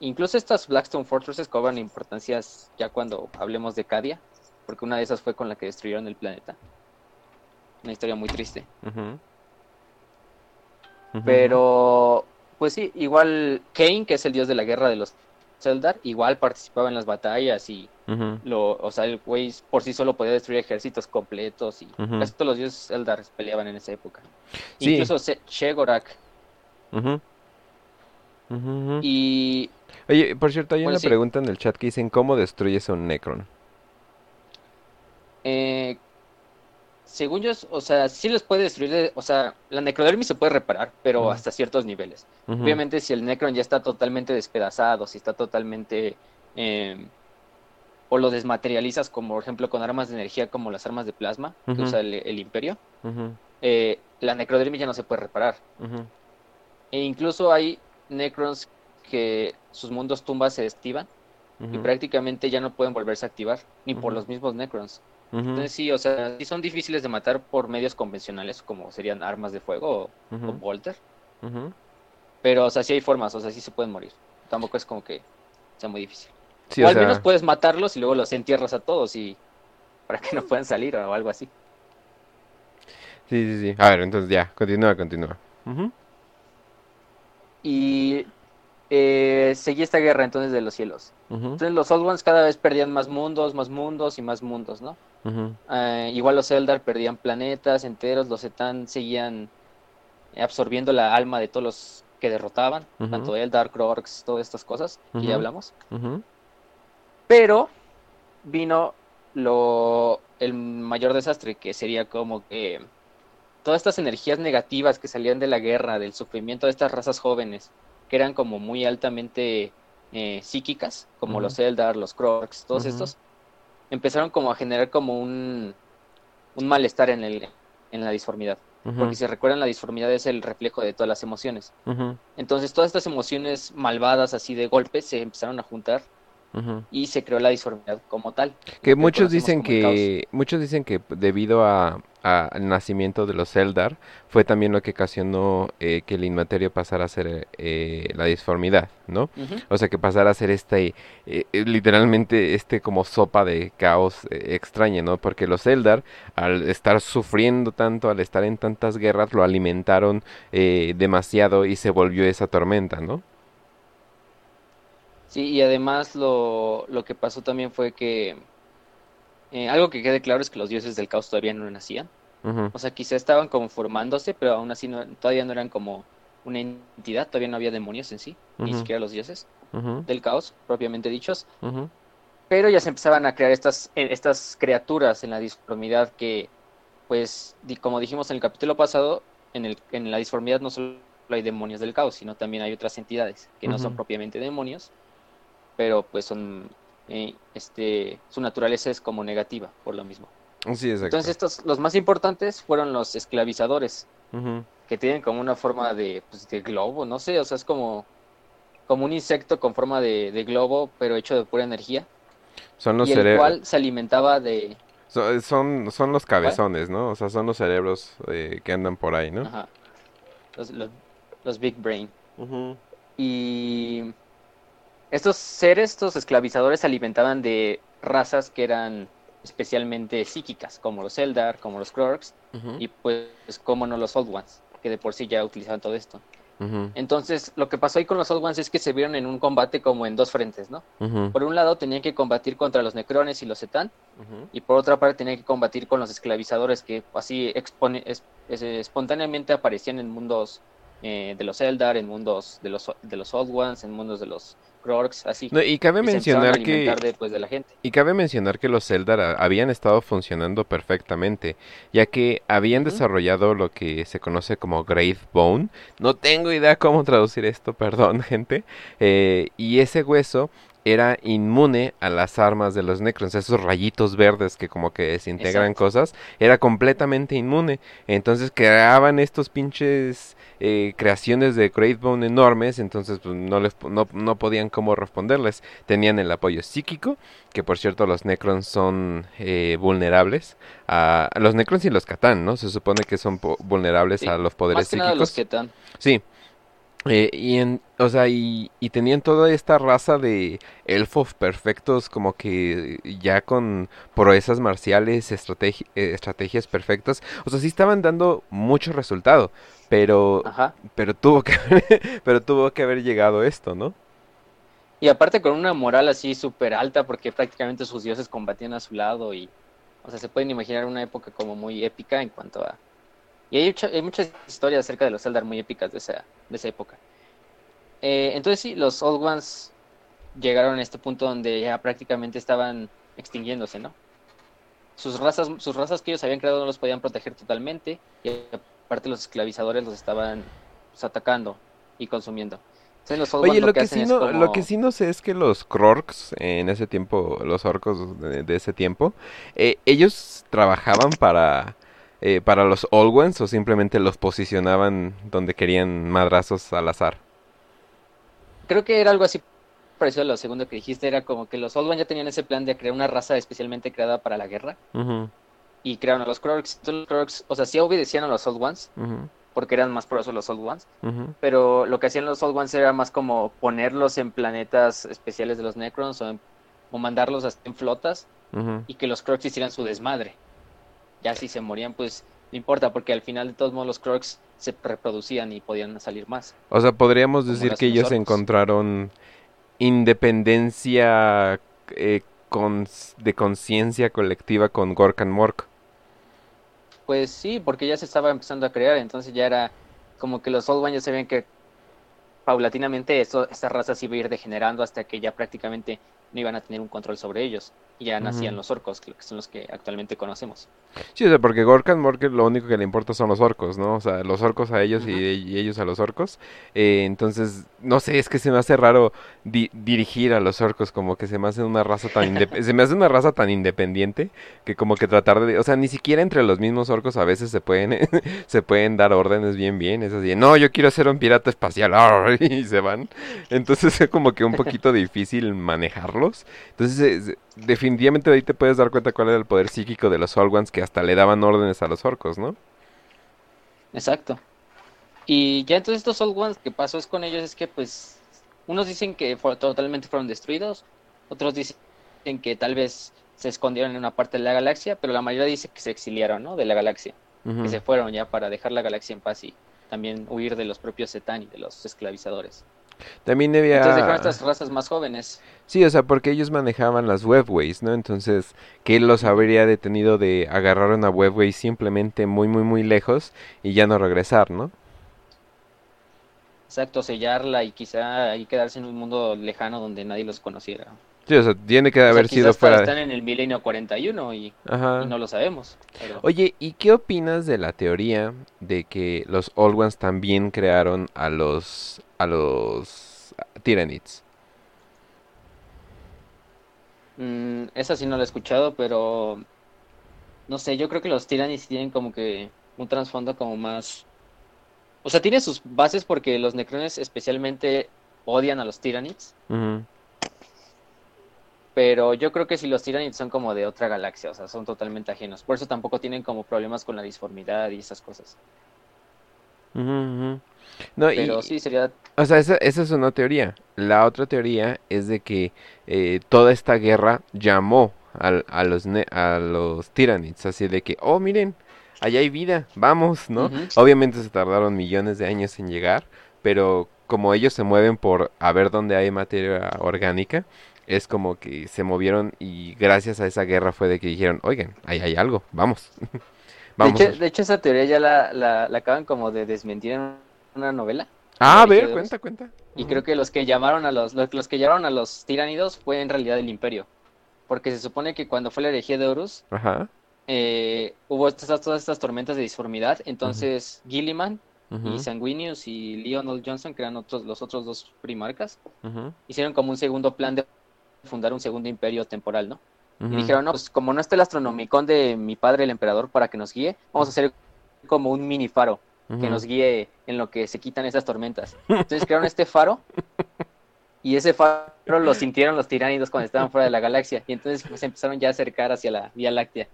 Incluso estas Blackstone Fortresses cobran importancias ya cuando hablemos de Cadia, porque una de esas fue con la que destruyeron el planeta. Una historia muy triste. Pero, pues sí, igual Kane, que es el dios de la guerra de los Zeldar igual participaba en las batallas y lo, o sea, el güey por sí solo podía destruir ejércitos completos y casi todos los dioses Zeldar peleaban en esa época. Incluso Shegorak. Y Oye, por cierto, hay una pregunta en el chat que dicen cómo destruyes un Necron. Eh, según yo, o sea, sí les puede destruir, o sea, la necrodermis se puede reparar, pero hasta ciertos niveles. Obviamente, si el necron ya está totalmente despedazado, si está totalmente... Em, o lo desmaterializas, como por ejemplo con armas de energía como las armas de plasma que usa el, imperio, eh, la necrodermis ya no se puede reparar. E incluso hay necrons que sus mundos tumbas se estivan y prácticamente ya no pueden volverse a activar, ni por los mismos necrons. Entonces sí, o sea, sí son difíciles de matar por medios convencionales como serían armas de fuego o, Volter. Pero, o sea, sí hay formas, o sea, sí se pueden morir. Tampoco es como que sea muy difícil. o, al menos puedes matarlos y luego los entierras a todos y para que no puedan salir o algo así. Sí, sí, sí. A ver, entonces ya, continúa, continúa. Y eh, seguía esta guerra entonces de los cielos. Entonces los Old Ones cada vez perdían más mundos, más mundos y más mundos, ¿no? Eh, igual los Eldar perdían planetas enteros, los Etan seguían absorbiendo la alma de todos los que derrotaban, tanto Eldar, Kroorks, todas estas cosas que ya hablamos. Pero vino lo el mayor desastre, que sería como que todas estas energías negativas que salían de la guerra, del sufrimiento de estas razas jóvenes, que eran como muy altamente eh, psíquicas, como los Eldar, los Crocs, todos estos, empezaron como a generar como un, un malestar en, el, en la disformidad. Porque si recuerdan, la disformidad es el reflejo de todas las emociones. Entonces, todas estas emociones malvadas, así de golpe, se empezaron a juntar y se creó la disformidad como tal. Que muchos dicen que muchos dicen que debido a, al nacimiento de los Eldar fue también lo que ocasionó eh, que el inmaterio pasara a ser eh, la disformidad, ¿no? O sea que pasara a ser este eh, literalmente este como sopa de caos extraña, ¿no? Porque los Eldar al estar sufriendo tanto, al estar en tantas guerras, lo alimentaron demasiado y se volvió esa tormenta, ¿no? Sí, y además lo, lo que pasó también fue que eh, algo que quede claro es que los dioses del caos todavía no nacían. O sea, quizá estaban como formándose, pero aún así no, todavía no eran como una entidad, todavía no había demonios en sí, ni siquiera los dioses del caos, propiamente dichos. Pero ya se empezaban a crear estas, eh, estas criaturas en la disformidad que, pues, como dijimos en el capítulo pasado, en, el, en la disformidad no solo hay demonios del caos, sino también hay otras entidades que no son propiamente demonios, pero pues son eh, este su naturaleza es como negativa por lo mismo. Sí, Entonces estos los más importantes fueron los esclavizadores que tienen como una forma de, pues, de globo, no sé, o sea es como como un insecto con forma de, globo pero hecho de pura energía. Son los y el cual se alimentaba de... Son, son, son los cabezones, ¿no? O sea, son los cerebros eh, que andan por ahí, ¿no? Ajá. Los, los, los Big Brain. Y estos seres, estos esclavizadores, se alimentaban de razas que eran especialmente psíquicas, como los Eldar, como los Krorks, Ujú. y pues, como no los Old Ones, que de por sí ya utilizaban todo esto. Entonces, lo que pasó ahí con los Old Ones es que se vieron en un combate como en dos frentes, ¿no? Por un lado tenían que combatir contra los Necrones y los Ujú. y por otra parte tenían que combatir con los esclavizadores que así expone- es- es- espontáneamente aparecían en mundos eh, de los Eldar, en mundos de los, de los Old Ones, en mundos de los Krorks, así. No, y cabe y mencionar que de, pues, de la gente. Y cabe mencionar que los Eldar a- habían estado funcionando perfectamente, ya que habían desarrollado lo que se conoce como Great Bone. No tengo idea cómo traducir esto, perdón, gente. Eh, y ese hueso era inmune a las armas de los Necrons, esos rayitos verdes que como que desintegran Exacto. cosas, era completamente inmune. Entonces creaban estos pinches eh, creaciones de Great Bone enormes, entonces pues, no, les, no, no podían cómo responderles. Tenían el apoyo psíquico, que por cierto los Necrons son eh, vulnerables a, a los Necrons y los Catán, ¿no? Se supone que son vulnerables Sí, a los poderes Más que nada los psíquicos. Ketan. Sí. Eh, y en, o sea, y, y tenían toda esta raza de elfos perfectos, como que ya con proezas marciales, estrategi- eh, estrategias perfectas. O sea, sí estaban dando mucho resultado, pero, Ajá. pero tuvo que haber, pero tuvo que haber llegado esto, ¿no? Y aparte con una moral así súper alta, porque prácticamente sus dioses combatían a su lado y, o sea, se pueden imaginar una época como muy épica en cuanto a... Y hay, mucha- hay muchas historias acerca de los Eldar muy épicas de esa, de esa época. Eh, entonces sí, los Old Ones llegaron a este punto donde ya prácticamente estaban extinguiéndose, ¿no? Sus razas, sus razas que ellos habían creado no los podían proteger totalmente y aparte los esclavizadores los estaban pues, atacando y consumiendo. Entonces los Old Oye, lo lo que sí no, como... lo que sí no sé es que los Krorks en ese tiempo, los orcos de, de ese tiempo, eh, ellos trabajaban para eh, para los Old Ones o simplemente los posicionaban donde querían madrazos al azar. Creo que era algo así parecido a lo segundo que dijiste, era como que los Old Ones ya tenían ese plan de crear una raza especialmente creada para la guerra y crearon a los. Entonces, los Krorks, o sea, sí obedecían a los Old Ones ujú, porque eran más poderosos los Old Ones, pero lo que hacían los Old Ones era más como ponerlos en planetas especiales de los Necrons o, en- o mandarlos hasta en flotas y que los Krorks hicieran su desmadre. Ya si se morían, pues no importa, porque al final de todos modos los Krorks se reproducían y podían salir más. O sea, podríamos decir que ellos encontraron independencia eh, cons- de conciencia colectiva con Gork and Mork. Pues sí, porque ya se estaba empezando a crear, entonces ya era como que los Old Ones ya sabían que paulatinamente esto, esta raza se iba a ir degenerando hasta que ya prácticamente no iban a tener un control sobre ellos. Y ya nacían los orcos, que son los que actualmente conocemos. Sí, o sea, porque Gork and Mork lo único que le importa son los orcos, ¿no? O sea, los orcos a ellos y, ellos a los orcos. Eh, entonces, no sé, es que se me hace raro di- dirigir a los orcos, como que se me hace una raza tan se me hace una raza tan independiente que como que tratar de, o sea, ni siquiera entre los mismos orcos a veces se pueden se pueden dar órdenes bien bien, es así, no, yo quiero ser un pirata espacial arr", y se van. Entonces es como que un poquito difícil Entonces, es- definitivamente ahí te puedes dar cuenta cuál era el poder psíquico de los Old Ones que hasta le daban órdenes a los orcos, ¿no? Exacto. Y ya entonces estos Old Ones, que pasó es con ellos es que pues unos dicen que totalmente fueron destruidos, otros dicen que tal vez se escondieron en una parte de la galaxia, pero la mayoría dice que se exiliaron, ¿no? De la galaxia. Que se fueron ya para dejar la galaxia en paz y también huir de los propios Zetán y de los esclavizadores. También había... Entonces dejaron estas razas más jóvenes. Sí, o sea, porque ellos manejaban las webways, ¿no? Entonces, ¿qué los habría detenido de agarrar una webway simplemente muy, muy, muy lejos y ya no regresar, ¿no? Exacto, sellarla y quizá ahí quedarse en un mundo lejano donde nadie los conociera. Sí, o sea, tiene que O sea, haber quizá sido fuera están en el milenio 41 y, Ajá. y no lo sabemos. pero- Oye, ¿y qué opinas de la teoría de que los Old Ones también crearon a los... a los... Tyranids? Mm, esa sí no la he escuchado, pero no sé, yo creo que los Tyrannies tienen como que un trasfondo como más... O sea, tiene sus bases porque los Necrones especialmente odian a los Tyrannies. Ujú. Pero yo creo que si los tiranids son como de otra galaxia, o sea, son totalmente ajenos. Por eso tampoco tienen como problemas con la disformidad y esas cosas. No, Pero sí sería... O sea, esa, esa es una teoría. La otra teoría es de que eh, toda esta guerra llamó a, a los, a los tiranids, así de que, oh, miren, allá hay vida, vamos, ¿no? Obviamente se tardaron millones de años en llegar, pero como ellos se mueven por a ver dónde hay materia orgánica, es como que se movieron y gracias a esa guerra fue de que dijeron, oigan, ahí hay algo, vamos. vamos de, hecho, esa teoría ya la, la, acaban como de desmentir en una novela. Ah, a ver, cuenta, cuenta. Y creo que los que llamaron a los, los, que llamaron a los tiránidos fue en realidad el imperio. Porque se supone que cuando fue la herejía de Horus, eh, hubo estas, todas estas tormentas de disformidad. Entonces, Gilliman y Sanguinius y Lionel Johnson, que eran otros, los otros dos primarcas, hicieron como un segundo plan de fundar un segundo imperio temporal, ¿no? Y dijeron, no, pues como no está el astronomicón de mi padre, el emperador, para que nos guíe, vamos a hacer como un mini faro que nos guíe en lo que se quitan esas tormentas. Entonces crearon este faro y ese faro lo sintieron los tiránidos cuando estaban fuera de la galaxia y entonces pues empezaron ya a acercar hacia la Vía Láctea.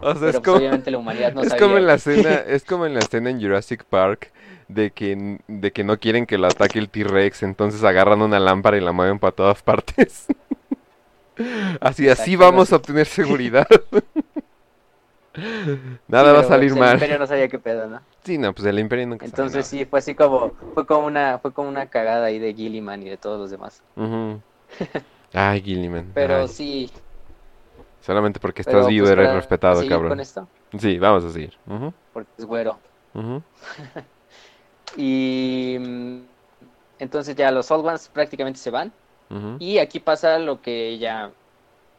O sea, es pues, como, obviamente la humanidad no es como en la escena, es como en la escena en Jurassic Park de que de que no quieren que lo ataque el T-Rex, entonces agarran una lámpara y la mueven para todas partes. Así así vamos a obtener seguridad. Nada va a salir mal. El imperio no sabía qué pedo, ¿no? Sí, no, pues el imperio nunca Entonces sí, fue así como, fue como una, fue como una cagada ahí de Gilliman y de todos los demás. Ay, Gilliman. Pero sí. Solamente porque estás vivo pues, eres respetado, cabrón. con esto? Sí, vamos a seguir. Porque es güero. y mm, entonces ya los Old Ones prácticamente se van. Y aquí pasa lo que ya,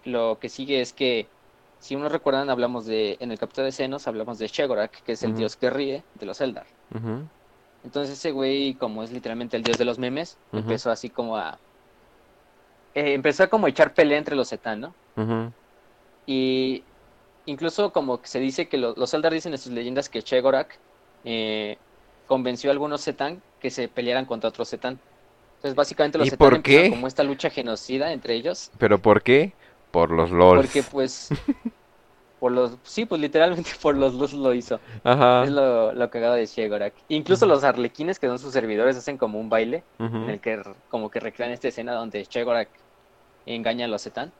lo que sigue es que si uno recuerdan, hablamos de, en el capítulo de Senos, hablamos de Shegorak, que es el dios que ríe de los Eldar. Entonces ese güey, como es literalmente el dios de los memes, empezó así como a... Eh, empezó a como echar pelea entre los Zetan, ¿no? Y incluso como se dice que los Eldar dicen en sus leyendas que Shegorak eh, convenció a algunos Zetan que se pelearan contra otros Zetan. Entonces básicamente los Zetan empezaron como esta lucha genocida entre ellos. ¿Pero por qué? Por los LOLs. Porque pues... por los... Sí, pues literalmente por los LOLs lo hizo. Ajá. Es lo, lo cagado de Shegorak. Incluso los arlequines, que son sus servidores, hacen como un baile en el que como que recrean esta escena donde Shegorak engaña a los Zetan.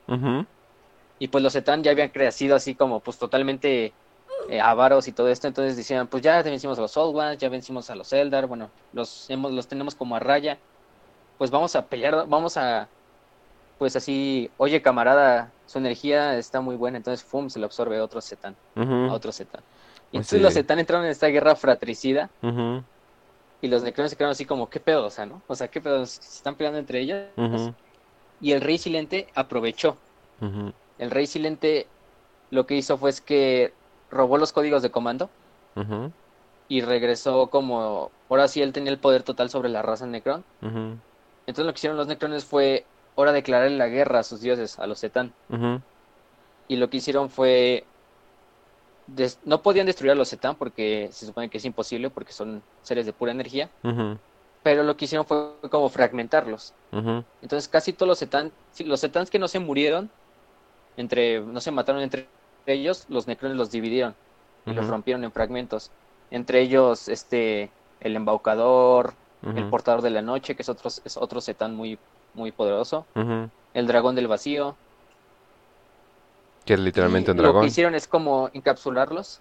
Y pues los Zetan ya habían crecido así como pues totalmente eh, avaros y todo esto, entonces decían, pues ya vencimos a los Old Ones, ya vencimos a los Eldar, bueno, los, hemos, los tenemos como a raya, pues vamos a pelear, vamos a pues así, oye camarada, su energía está muy buena, entonces fum, se lo absorbe a otro Zetan, a otro Zetan. Y entonces los Zetan entraron en esta guerra fratricida y los necrones se quedaron así como, ¿qué pedo? O sea, ¿no? O sea, ¿qué pedo? ¿Se están peleando entre ellas? Y el rey silente aprovechó. El rey silente lo que hizo fue es que robó los códigos de comando y regresó como, ahora sí él tenía el poder total sobre la raza Necron. Entonces lo que hicieron los Necrones fue ahora declararle la guerra a sus dioses, a los Zetan. Y lo que hicieron fue... No podían destruir a los Zetan porque se supone que es imposible porque son seres de pura energía. Pero lo que hicieron fue como fragmentarlos. Entonces casi todos los Zetan, los Zetans que no se murieron, entre, no se mataron entre ellos, los Necrones los dividieron y los rompieron en fragmentos. Entre ellos, este, el embaucador, el portador de la noche, que es otro, es otro Zetán muy muy poderoso. El dragón del vacío. Que es literalmente un dragón. Lo que hicieron es como encapsularlos.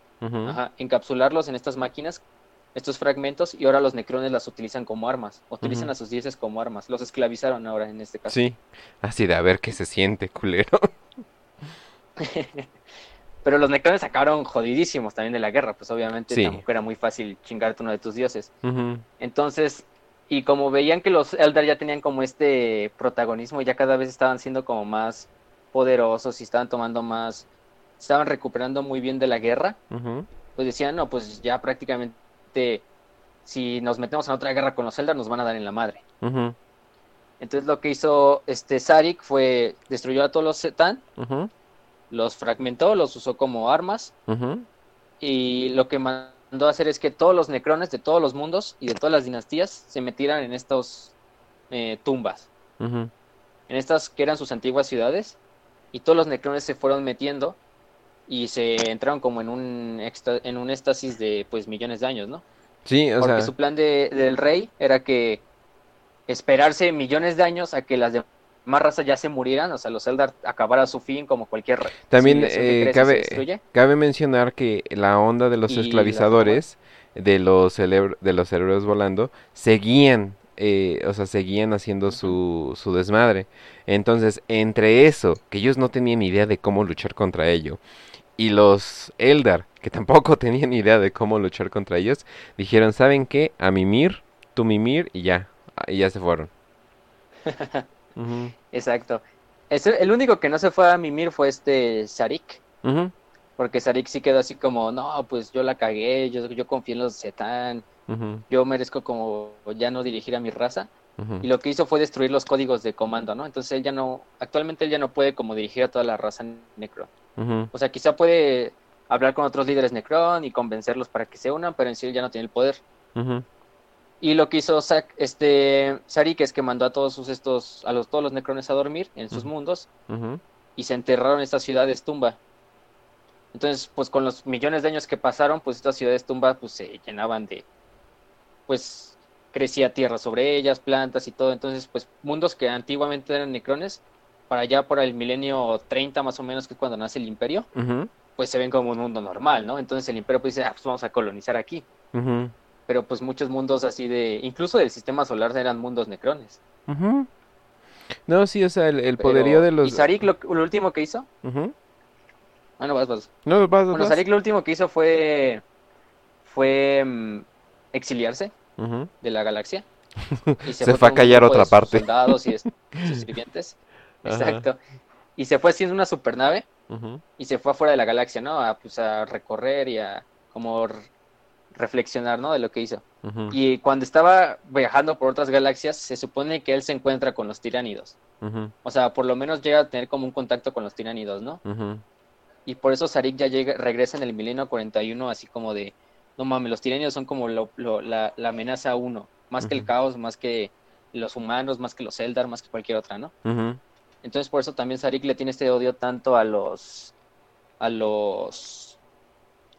encapsularlos en estas máquinas, estos fragmentos, y ahora los necrones las utilizan como armas. Utilizan a sus dioses como armas. Los esclavizaron ahora en este caso. Sí, así de a ver qué se siente, culero. Pero los necrones sacaron jodidísimos también de la guerra, pues obviamente tampoco era muy fácil chingarte uno de tus dioses. Entonces, y como veían que los Eldar ya tenían como este protagonismo, ya cada vez estaban siendo como más poderosos y estaban tomando más, estaban recuperando muy bien de la guerra, pues decían, no, pues ya prácticamente si nos metemos en otra guerra con los Eldar nos van a dar en la madre. Entonces lo que hizo este Sarik fue destruyó a todos los Zetan, los fragmentó, los usó como armas y lo que mandó a hacer es que todos los necrones de todos los mundos y de todas las dinastías se metieran en estas eh, tumbas. En estas que eran sus antiguas ciudades. y todos los necrones se fueron metiendo y se entraron como en un en un éxtasis de pues millones de años, ¿no? Sí, o Porque su plan de, del rey era que esperarse millones de años a que las demás razas ya se murieran, o sea, los Eldar acabara su fin como cualquier. También eh, cabe, cabe mencionar que la onda de los esclavizadores, de los, de los cerebros volando, seguían eh, o sea, seguían haciendo su, su desmadre. Entonces, entre eso, que ellos no tenían idea de cómo luchar contra ello, y los Eldar, que tampoco tenían idea de cómo luchar contra ellos, dijeron, ¿saben qué? A mimir, tú mimir y ya, y ya se fueron. Exacto. el único que no se fue a mimir fue este Sarik. Porque Sarik sí quedó así como, no, pues yo la cagué, yo, yo confié en los Zetán, yo merezco como ya no dirigir a mi raza. Y lo que hizo fue destruir los códigos de comando, ¿no? Entonces él ya no, actualmente él ya no puede como dirigir a toda la raza Necron. O sea, quizá puede hablar con otros líderes Necron y convencerlos para que se unan, pero en sí él ya no tiene el poder. Y lo que hizo este Sarik es que mandó a todos sus estos, a los, todos los Necrones a dormir en sus mundos y se enterraron en estas ciudades tumba. Entonces, pues con los millones de años que pasaron, pues estas ciudades tumba pues se llenaban de, pues crecía tierra sobre ellas, plantas y todo. Entonces, pues mundos que antiguamente eran necrones, para allá por el milenio 30 más o menos, que es cuando nace el imperio, pues se ven como un mundo normal, ¿no? Entonces el imperio pues dice, ah, pues vamos a colonizar aquí. Pero pues muchos mundos así de, incluso del sistema solar eran mundos necrones. No, sí, o sea, el, poderío de los... ¿Y Sarik lo, último que hizo? Ah, no, vas, vas. No, vas, Bueno, Sarik lo último que hizo fue... Fue mm, exiliarse de la galaxia. Y se, fue, a callar otra parte. Soldados y sus sirvientes. Exacto. Y se fue haciendo una supernave y se fue afuera de la galaxia, ¿no? A, pues, a recorrer y a como reflexionar, ¿no? De lo que hizo. Y cuando estaba viajando por otras galaxias, se supone que él se encuentra con los tiránidos. O sea, por lo menos llega a tener como un contacto con los tiránidos, ¿no? Y por eso Sarik ya llega, regresa en el milenio 41 así como de, no mames, los tiranios son como la, amenaza uno, más que el caos, más que los humanos, más que los Eldar, más que cualquier otra, ¿no? Entonces por eso también Sarik le tiene este odio tanto a los a los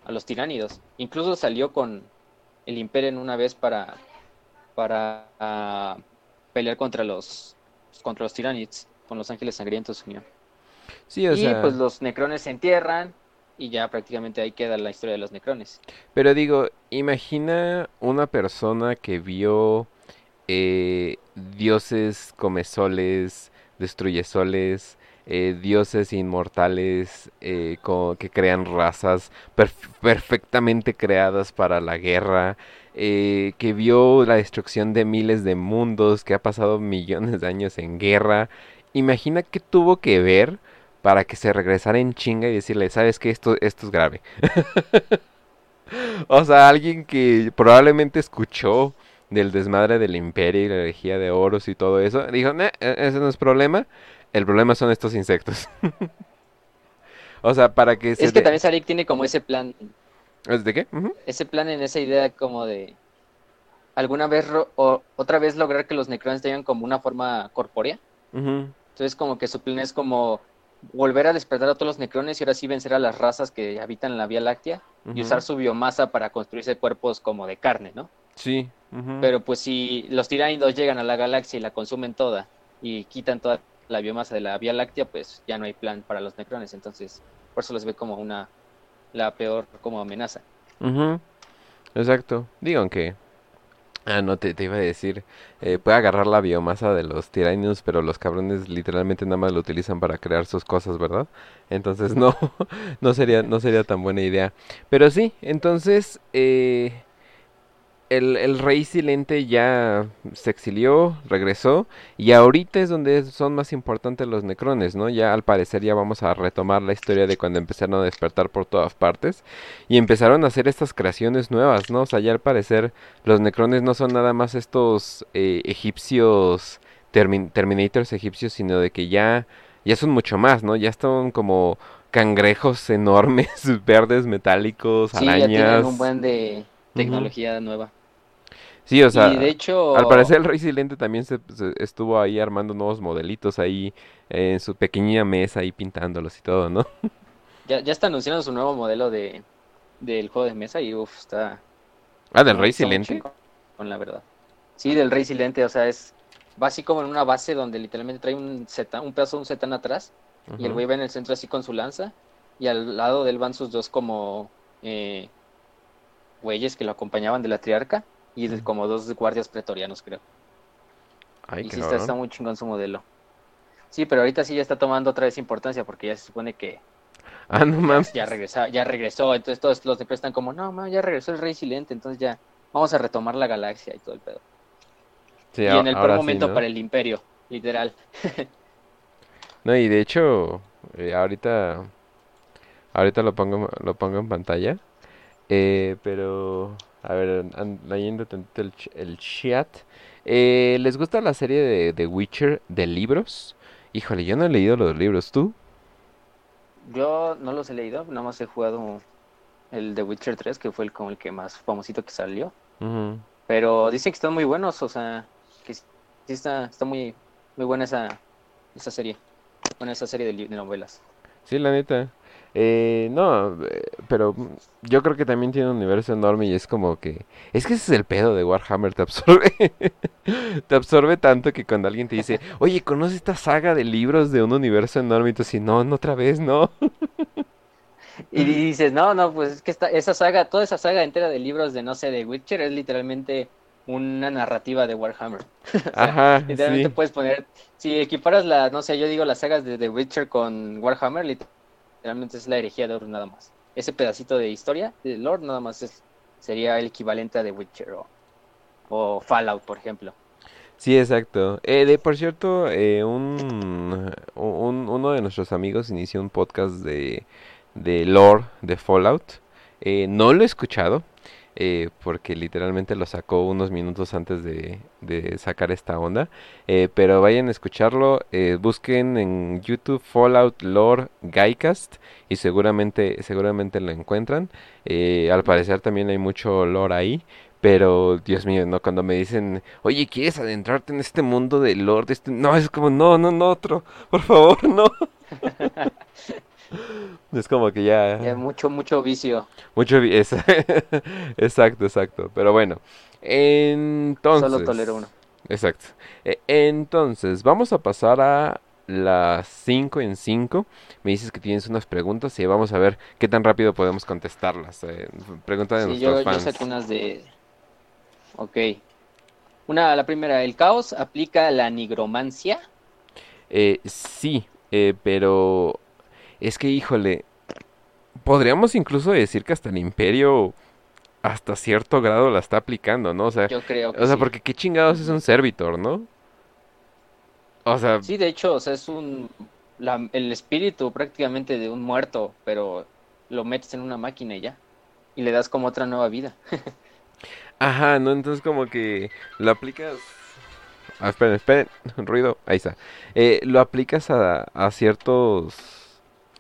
a los tiránidos. Incluso salió con el Imperio en una vez para para ah, pelear contra los contra los tiránidos, con los ángeles sangrientos unión. Sí, o y pues los necrones se entierran y ya prácticamente ahí queda la historia de los necrones. Pero digo, imagina una persona que vio eh, dioses comesoles, destruyesoles, eh, dioses inmortales eh, que crean razas perfectamente creadas para la guerra, eh, que vio la destrucción de miles de mundos, que ha pasado millones de años en guerra. Imagina qué tuvo que ver para que se regresara en chinga y decirle, sabes que esto, esto es grave. o sea, alguien que probablemente escuchó del desmadre del imperio y la herejía de oros y todo eso, dijo, e, ese no es problema, el problema son estos insectos. o sea, para que se... Es que también Sarik tiene como ese plan. ¿Es de qué? Ese plan en esa idea como de alguna vez o otra vez lograr que los necrones tengan como una forma corpórea. Entonces como que su plan es como volver a despertar a todos los necrones y ahora sí vencer a las razas que habitan la Vía Láctea y usar su biomasa para construirse cuerpos como de carne, ¿no? Sí. Pero pues si los tiránidos llegan a la galaxia y la consumen toda y quitan toda la biomasa de la Vía Láctea, pues ya no hay plan para los necrones, entonces por eso los ve como una la peor como amenaza. Exacto. Digo que Ah, no, te, iba a decir, eh, puede agarrar la biomasa de los tiranios, pero los cabrones literalmente nada más lo utilizan para crear sus cosas, ¿verdad? Entonces no, no sería, no sería tan buena idea. Pero sí, entonces, eh, el, rey silente ya se exilió, regresó, y ahorita es donde son más importantes los necrones, ¿no? Ya al parecer ya vamos a retomar la historia de cuando empezaron a despertar por todas partes, y empezaron a hacer estas creaciones nuevas, ¿no? O sea, ya al parecer los necrones no son nada más estos eh, egipcios, terminators egipcios, sino de que ya, ya son mucho más, ¿no? Ya están como cangrejos enormes, verdes, metálicos, arañas. Ya tienen un buen de tecnología nueva. Sí, o sea, de hecho... al parecer el Rey Silente también se, estuvo ahí armando nuevos modelitos ahí en su pequeña mesa ahí pintándolos y todo, ¿no? Ya, ya está anunciando su nuevo modelo de del juego de mesa y uff, está... Ah, del Rey Silente. Con la verdad. Sí, del Rey Silente, o sea, es va así como en una base donde literalmente trae un, un pedazo de un setán atrás y el güey va en el centro así con su lanza y al lado de él van sus dos como eh, güeyes que lo acompañaban de la triarca y como dos guardias pretorianos, creo. y sí está, muy chingón su modelo. Sí, pero ahorita sí ya está tomando otra vez importancia porque ya se supone que Ah, no mames. Ya regresó, ya regresó, entonces todos los de están como, no, mames, ya regresó el Rey Silente, entonces ya vamos a retomar la galaxia y todo el pedo. y en el peor momento para el Imperio, literal. no, y de hecho, eh, ahorita ahorita lo pongo lo pongo en pantalla. Eh, pero a ver, leyendo el, el chat. Eh, ¿Les gusta la serie de The Witcher de libros? Híjole, yo no he leído los libros, ¿tú? Yo no los he leído, nada más he jugado el The Witcher 3, que fue el, como el que más famosito que salió. Pero dicen que están muy buenos, o sea, que sí está, está muy, muy buena esa, esa serie. Buena esa serie de, de novelas. Sí, la neta. Eh, no, eh, pero yo creo que también tiene un universo enorme y es como que... Es que ese es el pedo de Warhammer, te absorbe. te absorbe tanto que cuando alguien te dice, oye, ¿conoces esta saga de libros de un universo enorme? Y tú dices, no, no otra vez, no. y dices, no, no, pues es que esta, esa saga, toda esa saga entera de libros de, no sé, de Witcher es literalmente una narrativa de Warhammer. Ajá, literalmente puedes poner, si equiparas la, no sé, yo digo las sagas de The Witcher con Warhammer, literalmente realmente es la herejía de Oro nada más. Ese pedacito de historia de Lord nada más sería el equivalente a The Witcher o, Fallout, por ejemplo. Sí, exacto. Eh, de, por cierto, eh, un, uno de nuestros amigos inició un podcast de, de lore de Fallout. Eh, no lo he escuchado, eh, porque literalmente lo sacó unos minutos antes de, sacar esta onda. Eh, pero vayan a escucharlo, eh, busquen en YouTube Fallout Lore Guycast y seguramente, seguramente lo encuentran. al parecer también hay mucho lore ahí. Pero, Dios mío, no, cuando me dicen, oye, ¿quieres adentrarte en este mundo de lore? Este... No, es como, no, no, no, otro, por favor, no. Es como que ya... mucho, mucho vicio. Mucho vicio. exacto, exacto. Pero bueno, entonces... Solo tolero uno. Exacto. E, entonces, vamos a pasar a las 5 en 5. Me dices que tienes unas preguntas y vamos a ver qué tan rápido podemos contestarlas. Eh, pregunta de nuestros yo, fans. Yo sé unas de... Ok. Una, la primera, ¿el caos aplica la nigromancia? Eh, sí, eh, pero es que, híjole, podríamos incluso decir que hasta el imperio hasta cierto grado la está aplicando, ¿no? O sea, Yo creo o sea, porque qué chingados es un servitor, ¿no? O sea, sí, de hecho, o sea, es un el espíritu prácticamente de un muerto, pero lo metes en una máquina y ya y le das como otra nueva vida. Ajá, no, entonces como que lo aplicas Ah, esperen, esperen, ruido, ahí está. Eh, lo aplicas a, a ciertos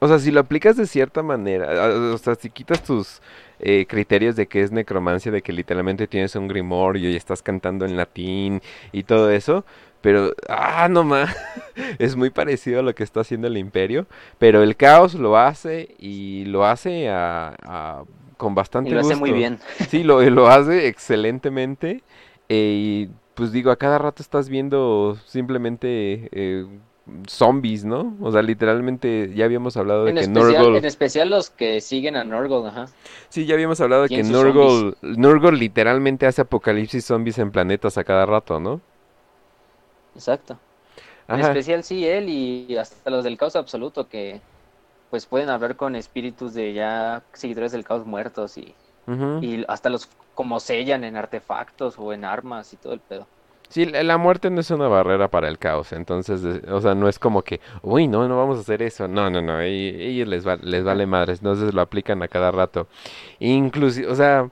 o sea, si lo aplicas de cierta manera, o sea, si quitas tus eh, criterios de que es necromancia, de que literalmente tienes un grimorio y estás cantando en latín y todo eso, pero, ah, no más, es muy parecido a lo que está haciendo el imperio, pero el caos lo hace y lo hace a, con bastante y lo hace muy bien. Sí, lo, lo hace excelentemente eh, y pues digo, a cada rato estás viendo simplemente... Eh, zombies, ¿no? O sea, literalmente ya habíamos hablado de que Nurgle... En especial los que siguen a Nurgle, ajá. Sí, ya habíamos hablado de que Nurgle, Nurgle literalmente hace apocalipsis zombies en planetas a cada rato, ¿no? Exacto. En especial sí, él y hasta los del caos absoluto que pues pueden hablar con espíritus de ya seguidores del caos muertos y, y hasta los como sellan en artefactos o en armas y todo el pedo. Sí, la muerte no es una barrera para el caos, entonces, o sea, no es como que, uy, no, no vamos a hacer eso, no, no, no, ellos les, les vale madres, entonces lo aplican a cada rato. Inclusive, o sea,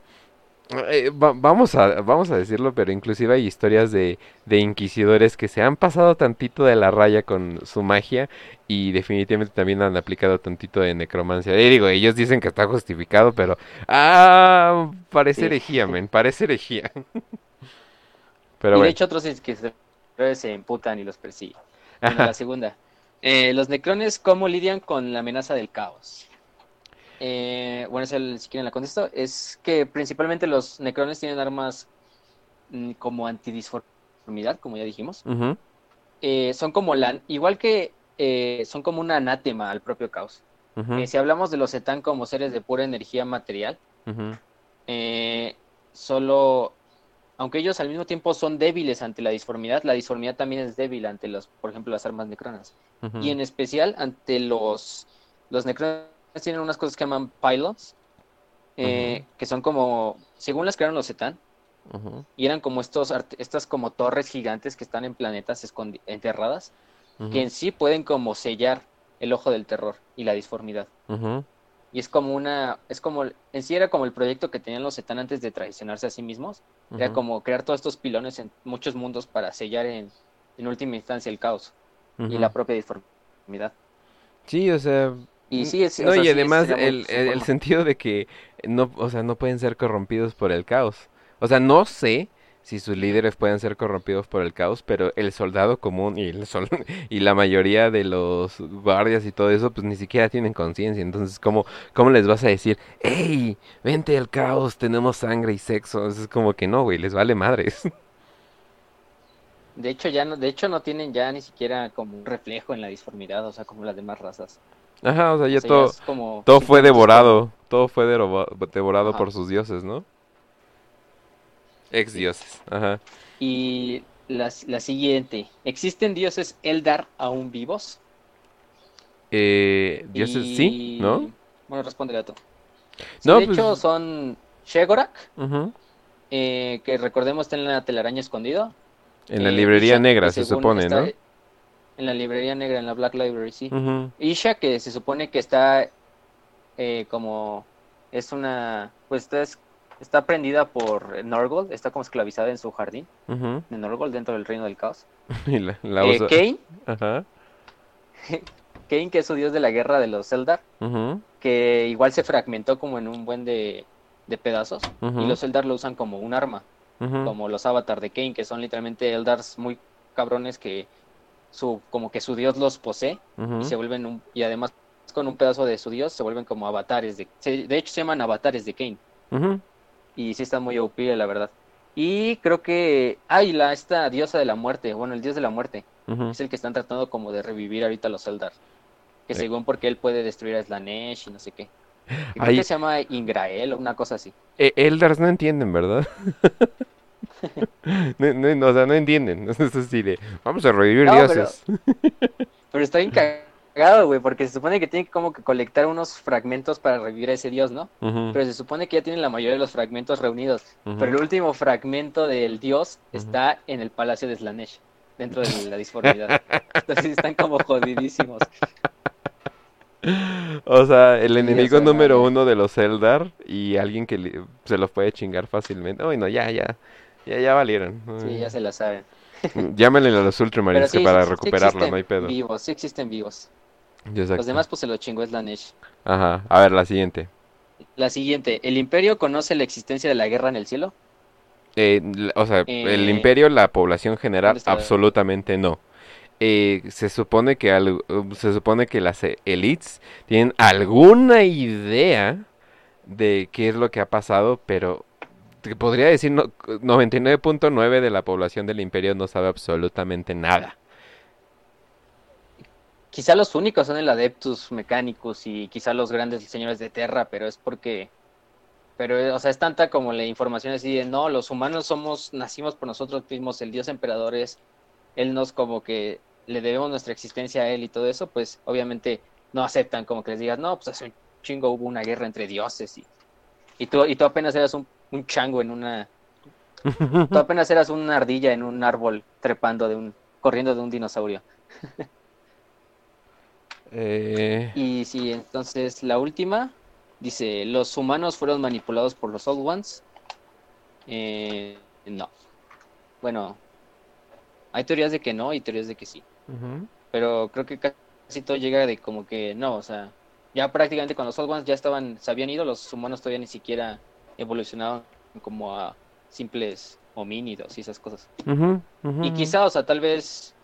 eh, vamos, a, vamos a decirlo, pero inclusive hay historias de, de inquisidores que se han pasado tantito de la raya con su magia y definitivamente también han aplicado tantito de necromancia. Y digo, ellos dicen que está justificado, pero, ah, parece herejía, men, parece herejía. Pero y de hecho otros que se emputan y los persiguen. la segunda. Eh, los necrones, ¿cómo lidian con la amenaza del caos? Eh, bueno, si quieren la contesto, es que principalmente los necrones tienen armas mm, como antidisformidad, como ya dijimos. Eh, son como la, igual que son como una anátema al propio caos. si hablamos de los Zetan como seres de pura energía material, solo aunque ellos al mismo tiempo son débiles ante la disformidad, la disformidad también es débil ante los, por ejemplo, las armas necronas. Y en especial ante los, los necronas tienen unas cosas que llaman pylons, eh, que son como, según las crearon los Zetan, y eran como estos, estas como torres gigantes que están en planetas enterradas, que en sí pueden como sellar el ojo del terror y la disformidad. Y es como una, es como, en sí era como el proyecto que tenían los Zetan antes de traicionarse a sí mismos. Era como crear todos estos pilones en muchos mundos para sellar en, en última instancia el caos y la propia disformidad. Sí, o sea... Y sí, no, y además el, el, sentido de que no, o sea, no pueden ser corrompidos por el caos. O sea, no sé si sus líderes pueden ser corrompidos por el caos, pero el soldado común y, el y la mayoría de los guardias y todo eso, pues ni siquiera tienen conciencia. Entonces, ¿cómo, ¿cómo les vas a decir, hey, vente al caos, tenemos sangre y sexo? Es como que no, güey, les vale madres. De hecho, ya no, de hecho no tienen ya ni siquiera como un reflejo en la disformidad, o sea, como las demás razas. Ajá, o sea, ya todo, todo fue devorado, todo fue devorado por sus dioses, ¿no? Ex dioses, ajá. Y la, siguiente, ¿existen dioses Eldar aún vivos? Eh, dioses sí, ¿no? Bueno, responde a no, de pues hecho son Shegorak, eh, que recordemos está en la telaraña escondido. En la eh, librería negra, se supone, ¿no? En la librería negra, en la Black Library, sí. Isha, que se supone que está eh, como... Es una... Pues es está prendida por Norgold, está como esclavizada en su jardín de Norgold dentro del reino del caos. y la, eh, Kane, Ajá. Kane, que es su dios de la guerra de los Eldar, que igual se fragmentó como en un buen de, pedazos, y los Eldar lo usan como un arma, como los avatar de Kane, que son literalmente Eldars muy cabrones que su, como que su dios los posee y se vuelven un, y además con un pedazo de su dios se vuelven como avatares de, de hecho se llaman avatares de Kane. Y sí está muy OP, la verdad. Y creo que. Ay, la, esta diosa de la muerte. Bueno, el dios de la muerte. Es el que están tratando como de revivir ahorita los Eldar. Que según porque él puede destruir a Slanesh y no sé qué. creo que se llama Ingrael o una cosa así. Eh, Eldars no entienden, ¿verdad? no, o sea, no entienden. Es así de, vamos a revivir dioses. Pero, pero está bien güey, porque se supone que tiene como que colectar unos fragmentos para revivir a ese dios, ¿no? Pero se supone que ya tienen la mayoría de los fragmentos reunidos. Pero el último fragmento del dios está en el palacio de Slanesh, dentro de la disformidad. Entonces están como jodidísimos. O sea, el enemigo número uno de los Eldar y alguien que se los puede chingar fácilmente. Uy, no, ya, ya, ya, ya valieron. Sí, ya se la saben. Llámenle a los Ultramarines para recuperarlo, no hay pedo. Vivos, sí existen vivos. Los demás pues se lo chingó Slanesh. Ajá, a ver la siguiente. La siguiente, ¿el imperio conoce la existencia de la guerra en el cielo? Eh, o sea, el eh, imperio, la población general, absolutamente no. Eh, se supone que se supone que las elites tienen alguna idea de qué es lo que ha pasado, pero podría decir no, 99.9 de la población del imperio no sabe absolutamente nada. Quizá los únicos son el Adeptus Mecánicos y quizá los grandes señores de Terra, pero es porque pero o sea, es tanta como la información así de no, los humanos somos nacimos por nosotros mismos, el dios emperador es él nos como que le debemos nuestra existencia a él y todo eso, pues obviamente no aceptan como que les digas, "No, pues hace un chingo hubo una guerra entre dioses y y tú y tú apenas eras un, un chango en una tú apenas eras una ardilla en un árbol trepando de un corriendo de un dinosaurio." Eh, y sí, entonces la última dice, ¿los humanos fueron manipulados por los Old Ones? Eh, no. Bueno, hay teorías de que no y teorías de que sí. Pero creo que casi todo llega de como que no, o sea, ya prácticamente cuando los Old Ones ya estaban, se habían ido, los humanos todavía ni siquiera evolucionaban como a simples homínidos y esas cosas. y quizá, o sea, tal vez,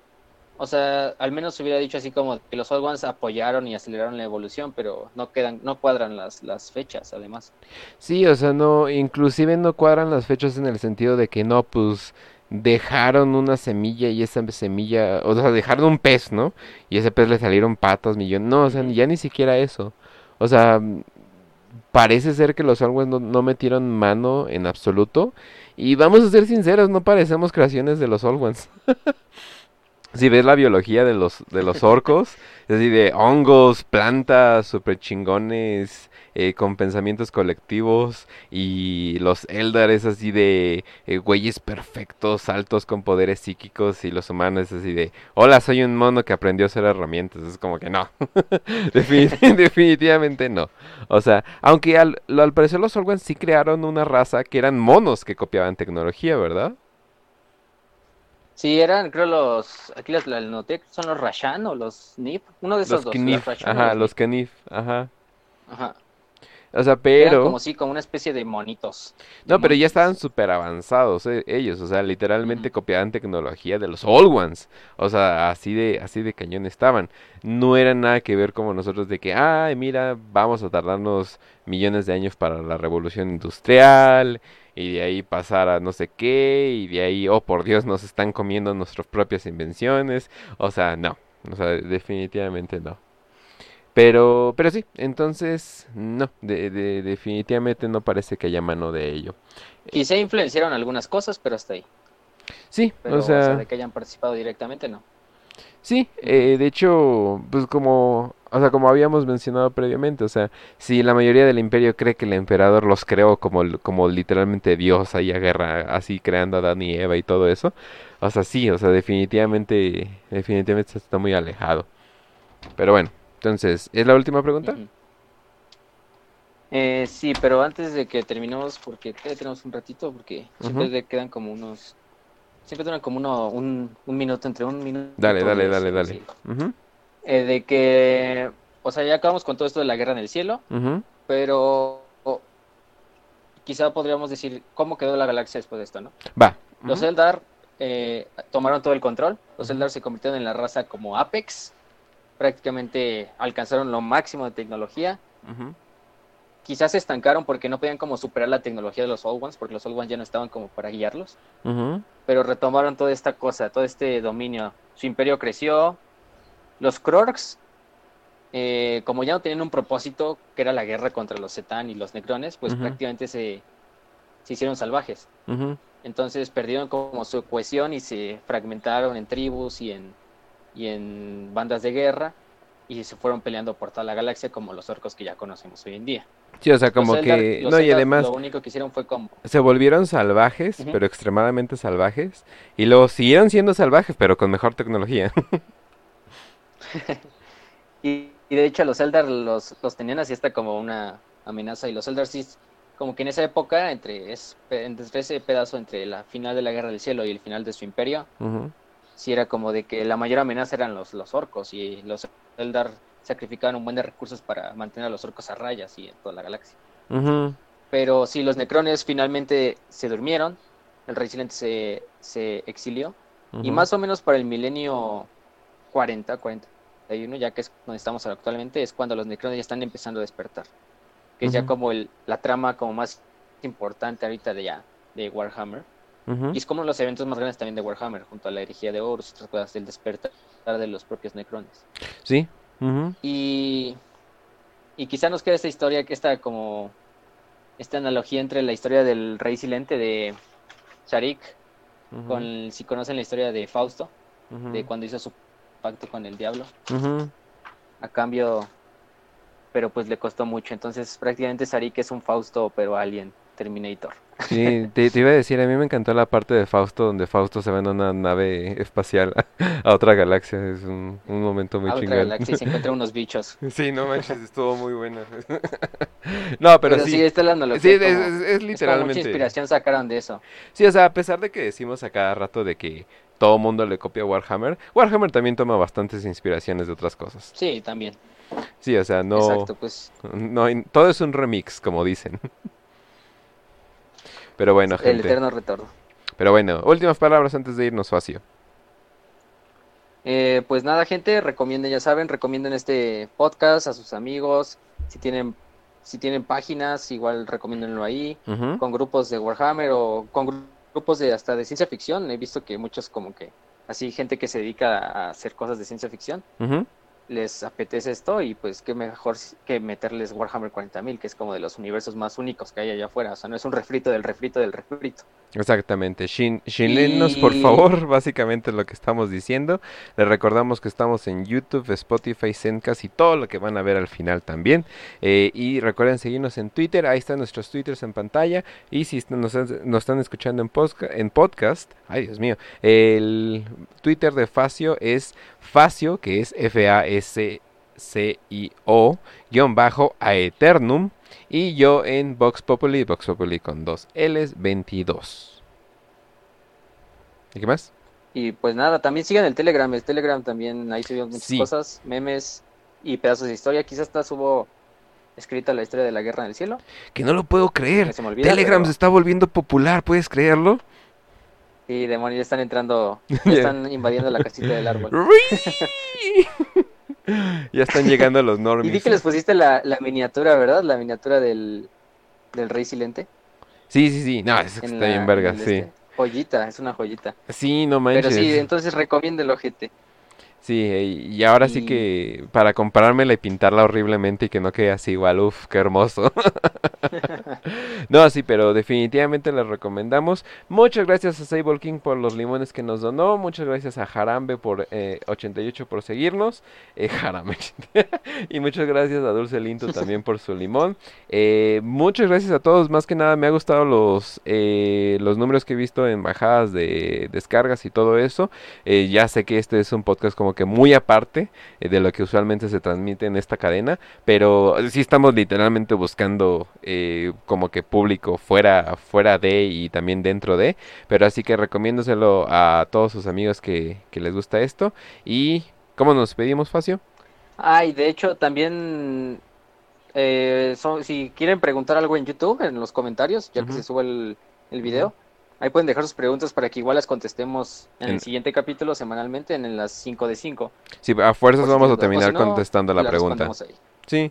o sea, al menos se hubiera dicho así como que los Old Ones apoyaron y aceleraron la evolución, pero no quedan, no cuadran las, las fechas, además. Sí, o sea, no, inclusive no cuadran las fechas en el sentido de que no, pues dejaron una semilla y esa semilla, o sea, dejaron un pez, ¿no? Y ese pez le salieron patas, millones, no, o sea, ya ni siquiera eso. O sea, parece ser que los Old no, no, metieron mano en absoluto. Y vamos a ser sinceros, no parecemos creaciones de los Old Ones. si ves la biología de los, de los orcos, es así de hongos, plantas, super chingones, eh, con pensamientos colectivos y los Eldar es así de eh, güeyes perfectos, altos con poderes psíquicos y los humanos es así de hola, soy un mono que aprendió a hacer herramientas. Es como que no, definitivamente no. O sea, aunque al, al parecer los Organs sí crearon una raza que eran monos que copiaban tecnología, ¿verdad? Sí, eran, creo, los. Aquí las, la noté, son los Rashan o los Nif. Uno de esos dos. ajá, los, Kenif, ajá. Ajá. O sea, pero... como sí, como una especie de monitos. no, pero ya estaban súper avanzados eh, ellos, o sea, literalmente copiaban tecnología de los Old Ones. O sea, así de, así de cañón estaban. No era nada que ver como nosotros de que, ay, mira, vamos a tardarnos millones de años para la revolución industrial y de ahí pasar a no sé qué y de ahí, oh por Dios, nos están comiendo nuestras propias invenciones. O sea, no, o sea, definitivamente no. Pero, pero sí, entonces, no, de, definitivamente no parece que haya mano de ello. Quizá influenciaron algunas cosas, pero hasta ahí. Sí, o, sea, de que hayan participado directamente, no. Sí, eh, de hecho, pues como, o sea, como habíamos mencionado previamente, o sea, si la mayoría del imperio cree que el emperador los creó como, como literalmente Dios ahí a guerra, así creando a Adán y Eva y todo eso, o sea, sí, o sea, definitivamente, definitivamente está muy alejado. Pero bueno, entonces, ¿es la última pregunta? eh, sí, pero antes de que terminemos, porque tenemos un ratito, porque siempre quedan como unos... Siempre duran como uno, un, minuto, entre un minuto... Dale, dale, dale, dale. Eh, de que, o sea, ya acabamos con todo esto de la guerra en el cielo, pero quizá podríamos decir cómo quedó la galaxia después de esto, ¿no? Va. Los Eldar eh, tomaron todo el control, los Eldar se convirtieron en la raza como Apex, prácticamente alcanzaron lo máximo de tecnología. Quizás se estancaron porque no podían como superar la tecnología de los Old Ones, porque los Old Ones ya no estaban como para guiarlos. Pero retomaron toda esta cosa, todo este dominio. Su imperio creció. Los Krorks, eh, como ya no tenían un propósito, que era la guerra contra los Zetan y los Necrones, pues prácticamente se, se hicieron salvajes. Entonces perdieron como su cohesión y se fragmentaron en tribus y en y en bandas de guerra y se fueron peleando por toda la galaxia como los orcos que ya conocemos hoy en día. Sí, o sea, como que... no, y además... Lo único que hicieron fue como... Se volvieron salvajes, pero extremadamente salvajes. Y luego siguieron siendo salvajes, pero con mejor tecnología. y, de hecho los Eldar los, los tenían así hasta como una amenaza. Y los Eldar sí, como que en esa época, entre, es, entre ese pedazo entre la final de la Guerra del Cielo y el final de su imperio, si era como de que la mayor amenaza eran los, los orcos y los Eldar sacrificaban un buen de recursos para mantener a los orcos a rayas y en toda la galaxia. Pero si los necrones finalmente se durmieron, el rey silente se, se exilió y más o menos para el milenio 40, 41, ya que es donde estamos actualmente, es cuando los necrones ya están empezando a despertar. Que es ya como el, la trama como más importante ahorita de ya, de Warhammer y es como los eventos más grandes también de Warhammer, junto a la herejía de Horus otras cosas del despertar de los propios Necrones. Sí. Y, y quizá nos quede esta historia, que está como esta analogía entre la historia del rey silente de Sharik, con si conocen la historia de Fausto, de cuando hizo su pacto con el diablo. A cambio, pero pues le costó mucho. Entonces prácticamente Sharik es un Fausto, pero alien. Terminator. Sí, te, iba a decir, a mí me encantó la parte de Fausto, donde Fausto se va en una nave espacial a, otra galaxia. Es un, momento muy a chingón. otra galaxia y se encuentran unos bichos. Sí, no manches, estuvo muy buena. no, pero, sí. sí, esta es la analogía. Sí, es, literalmente. mucha inspiración sacaron de eso. Sí, o sea, a pesar de que decimos a cada rato de que todo mundo le copia a Warhammer, Warhammer también toma bastantes inspiraciones de otras cosas. Sí, también. Sí, o sea, no. Exacto, pues. No, todo es un remix, como dicen. Pero bueno, gente. El eterno retorno. Pero bueno, últimas palabras antes de irnos, Facio. Eh, pues nada, gente, recomienden, ya saben, recomienden este podcast a sus amigos. Si tienen, si tienen páginas, igual recomiéndenlo ahí. Con grupos de Warhammer o con grupos de hasta de ciencia ficción. He visto que muchos como que así gente que se dedica a hacer cosas de ciencia ficción les apetece esto y pues qué mejor que meterles Warhammer 40.000, que es como de los universos más únicos que hay allá afuera. O sea, no es un refrito del refrito del refrito. Exactamente. Shin, por favor, básicamente lo que estamos diciendo. Les recordamos que estamos en YouTube, Spotify, Zencast y todo lo que van a ver al final también. Eh, y recuerden seguirnos en Twitter, ahí están nuestros Twitters en pantalla. Y si nos, nos están escuchando en, en podcast, ay Dios mío, el Twitter de Facio es Facio, que es F-A-S-C-I-O, guion bajo a Eternum. Y yo en Vox Populi, Vox Populi con dos L's 22. ¿Y qué más? Y pues nada, también sigan el Telegram. El Telegram también, ahí subimos muchas cosas, memes y pedazos de historia. Quizás hasta subo escrita la historia de la guerra en el cielo. Que no lo puedo creer. Telegram se está volviendo popular, ¿puedes creerlo? Sí, demonios, están entrando, están invadiendo la casita del árbol. ya están llegando los normies. Y vi que les pusiste la, miniatura, ¿verdad? La miniatura del, del rey silente. Sí, sí, sí. No, es que está bien verga, sí. Este, joyita, es una joyita. Sí, no manches. Pero sí, entonces recomiéndelo, gente. Sí, y ahora sí que para comprármela y pintarla horriblemente y que no quede así igual, uff, qué hermoso. no, sí, pero definitivamente les recomendamos. Muchas gracias a Sable King por los limones que nos donó. Muchas gracias a Jarambe por eh, 88 por seguirnos. Eh, Jarambe. y muchas gracias a Dulce Linto también por su limón. Eh, muchas gracias a todos. Más que nada me ha gustado los, eh, los números que he visto en bajadas de descargas y todo eso. Ya sé que este es un podcast como que muy aparte eh, de lo que usualmente se transmite en esta cadena, pero sí estamos literalmente buscando eh, como que público fuera, fuera de y también dentro de, pero así que recomiéndoselo a todos sus amigos que, les gusta esto y ¿cómo nos pedimos, Facio? Ay, de hecho también eh, si quieren preguntar algo en YouTube, en los comentarios, ya que se sube el, el video. Ahí pueden dejar sus preguntas para que igual las contestemos en, el siguiente capítulo semanalmente en las 5 de 5. Sí, a fuerzas vamos a terminar contestando la, pregunta. Sí.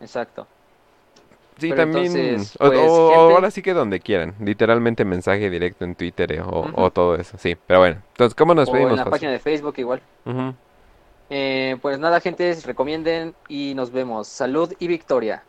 Exacto. Sí, también. Pues, o, ahora sí que donde quieran. Literalmente mensaje directo en Twitter eh, o, todo eso. Sí, pero bueno. Entonces, ¿cómo nos pedimos? En la página de Facebook igual. Eh, pues nada, gente, recomienden y nos vemos. Salud y victoria.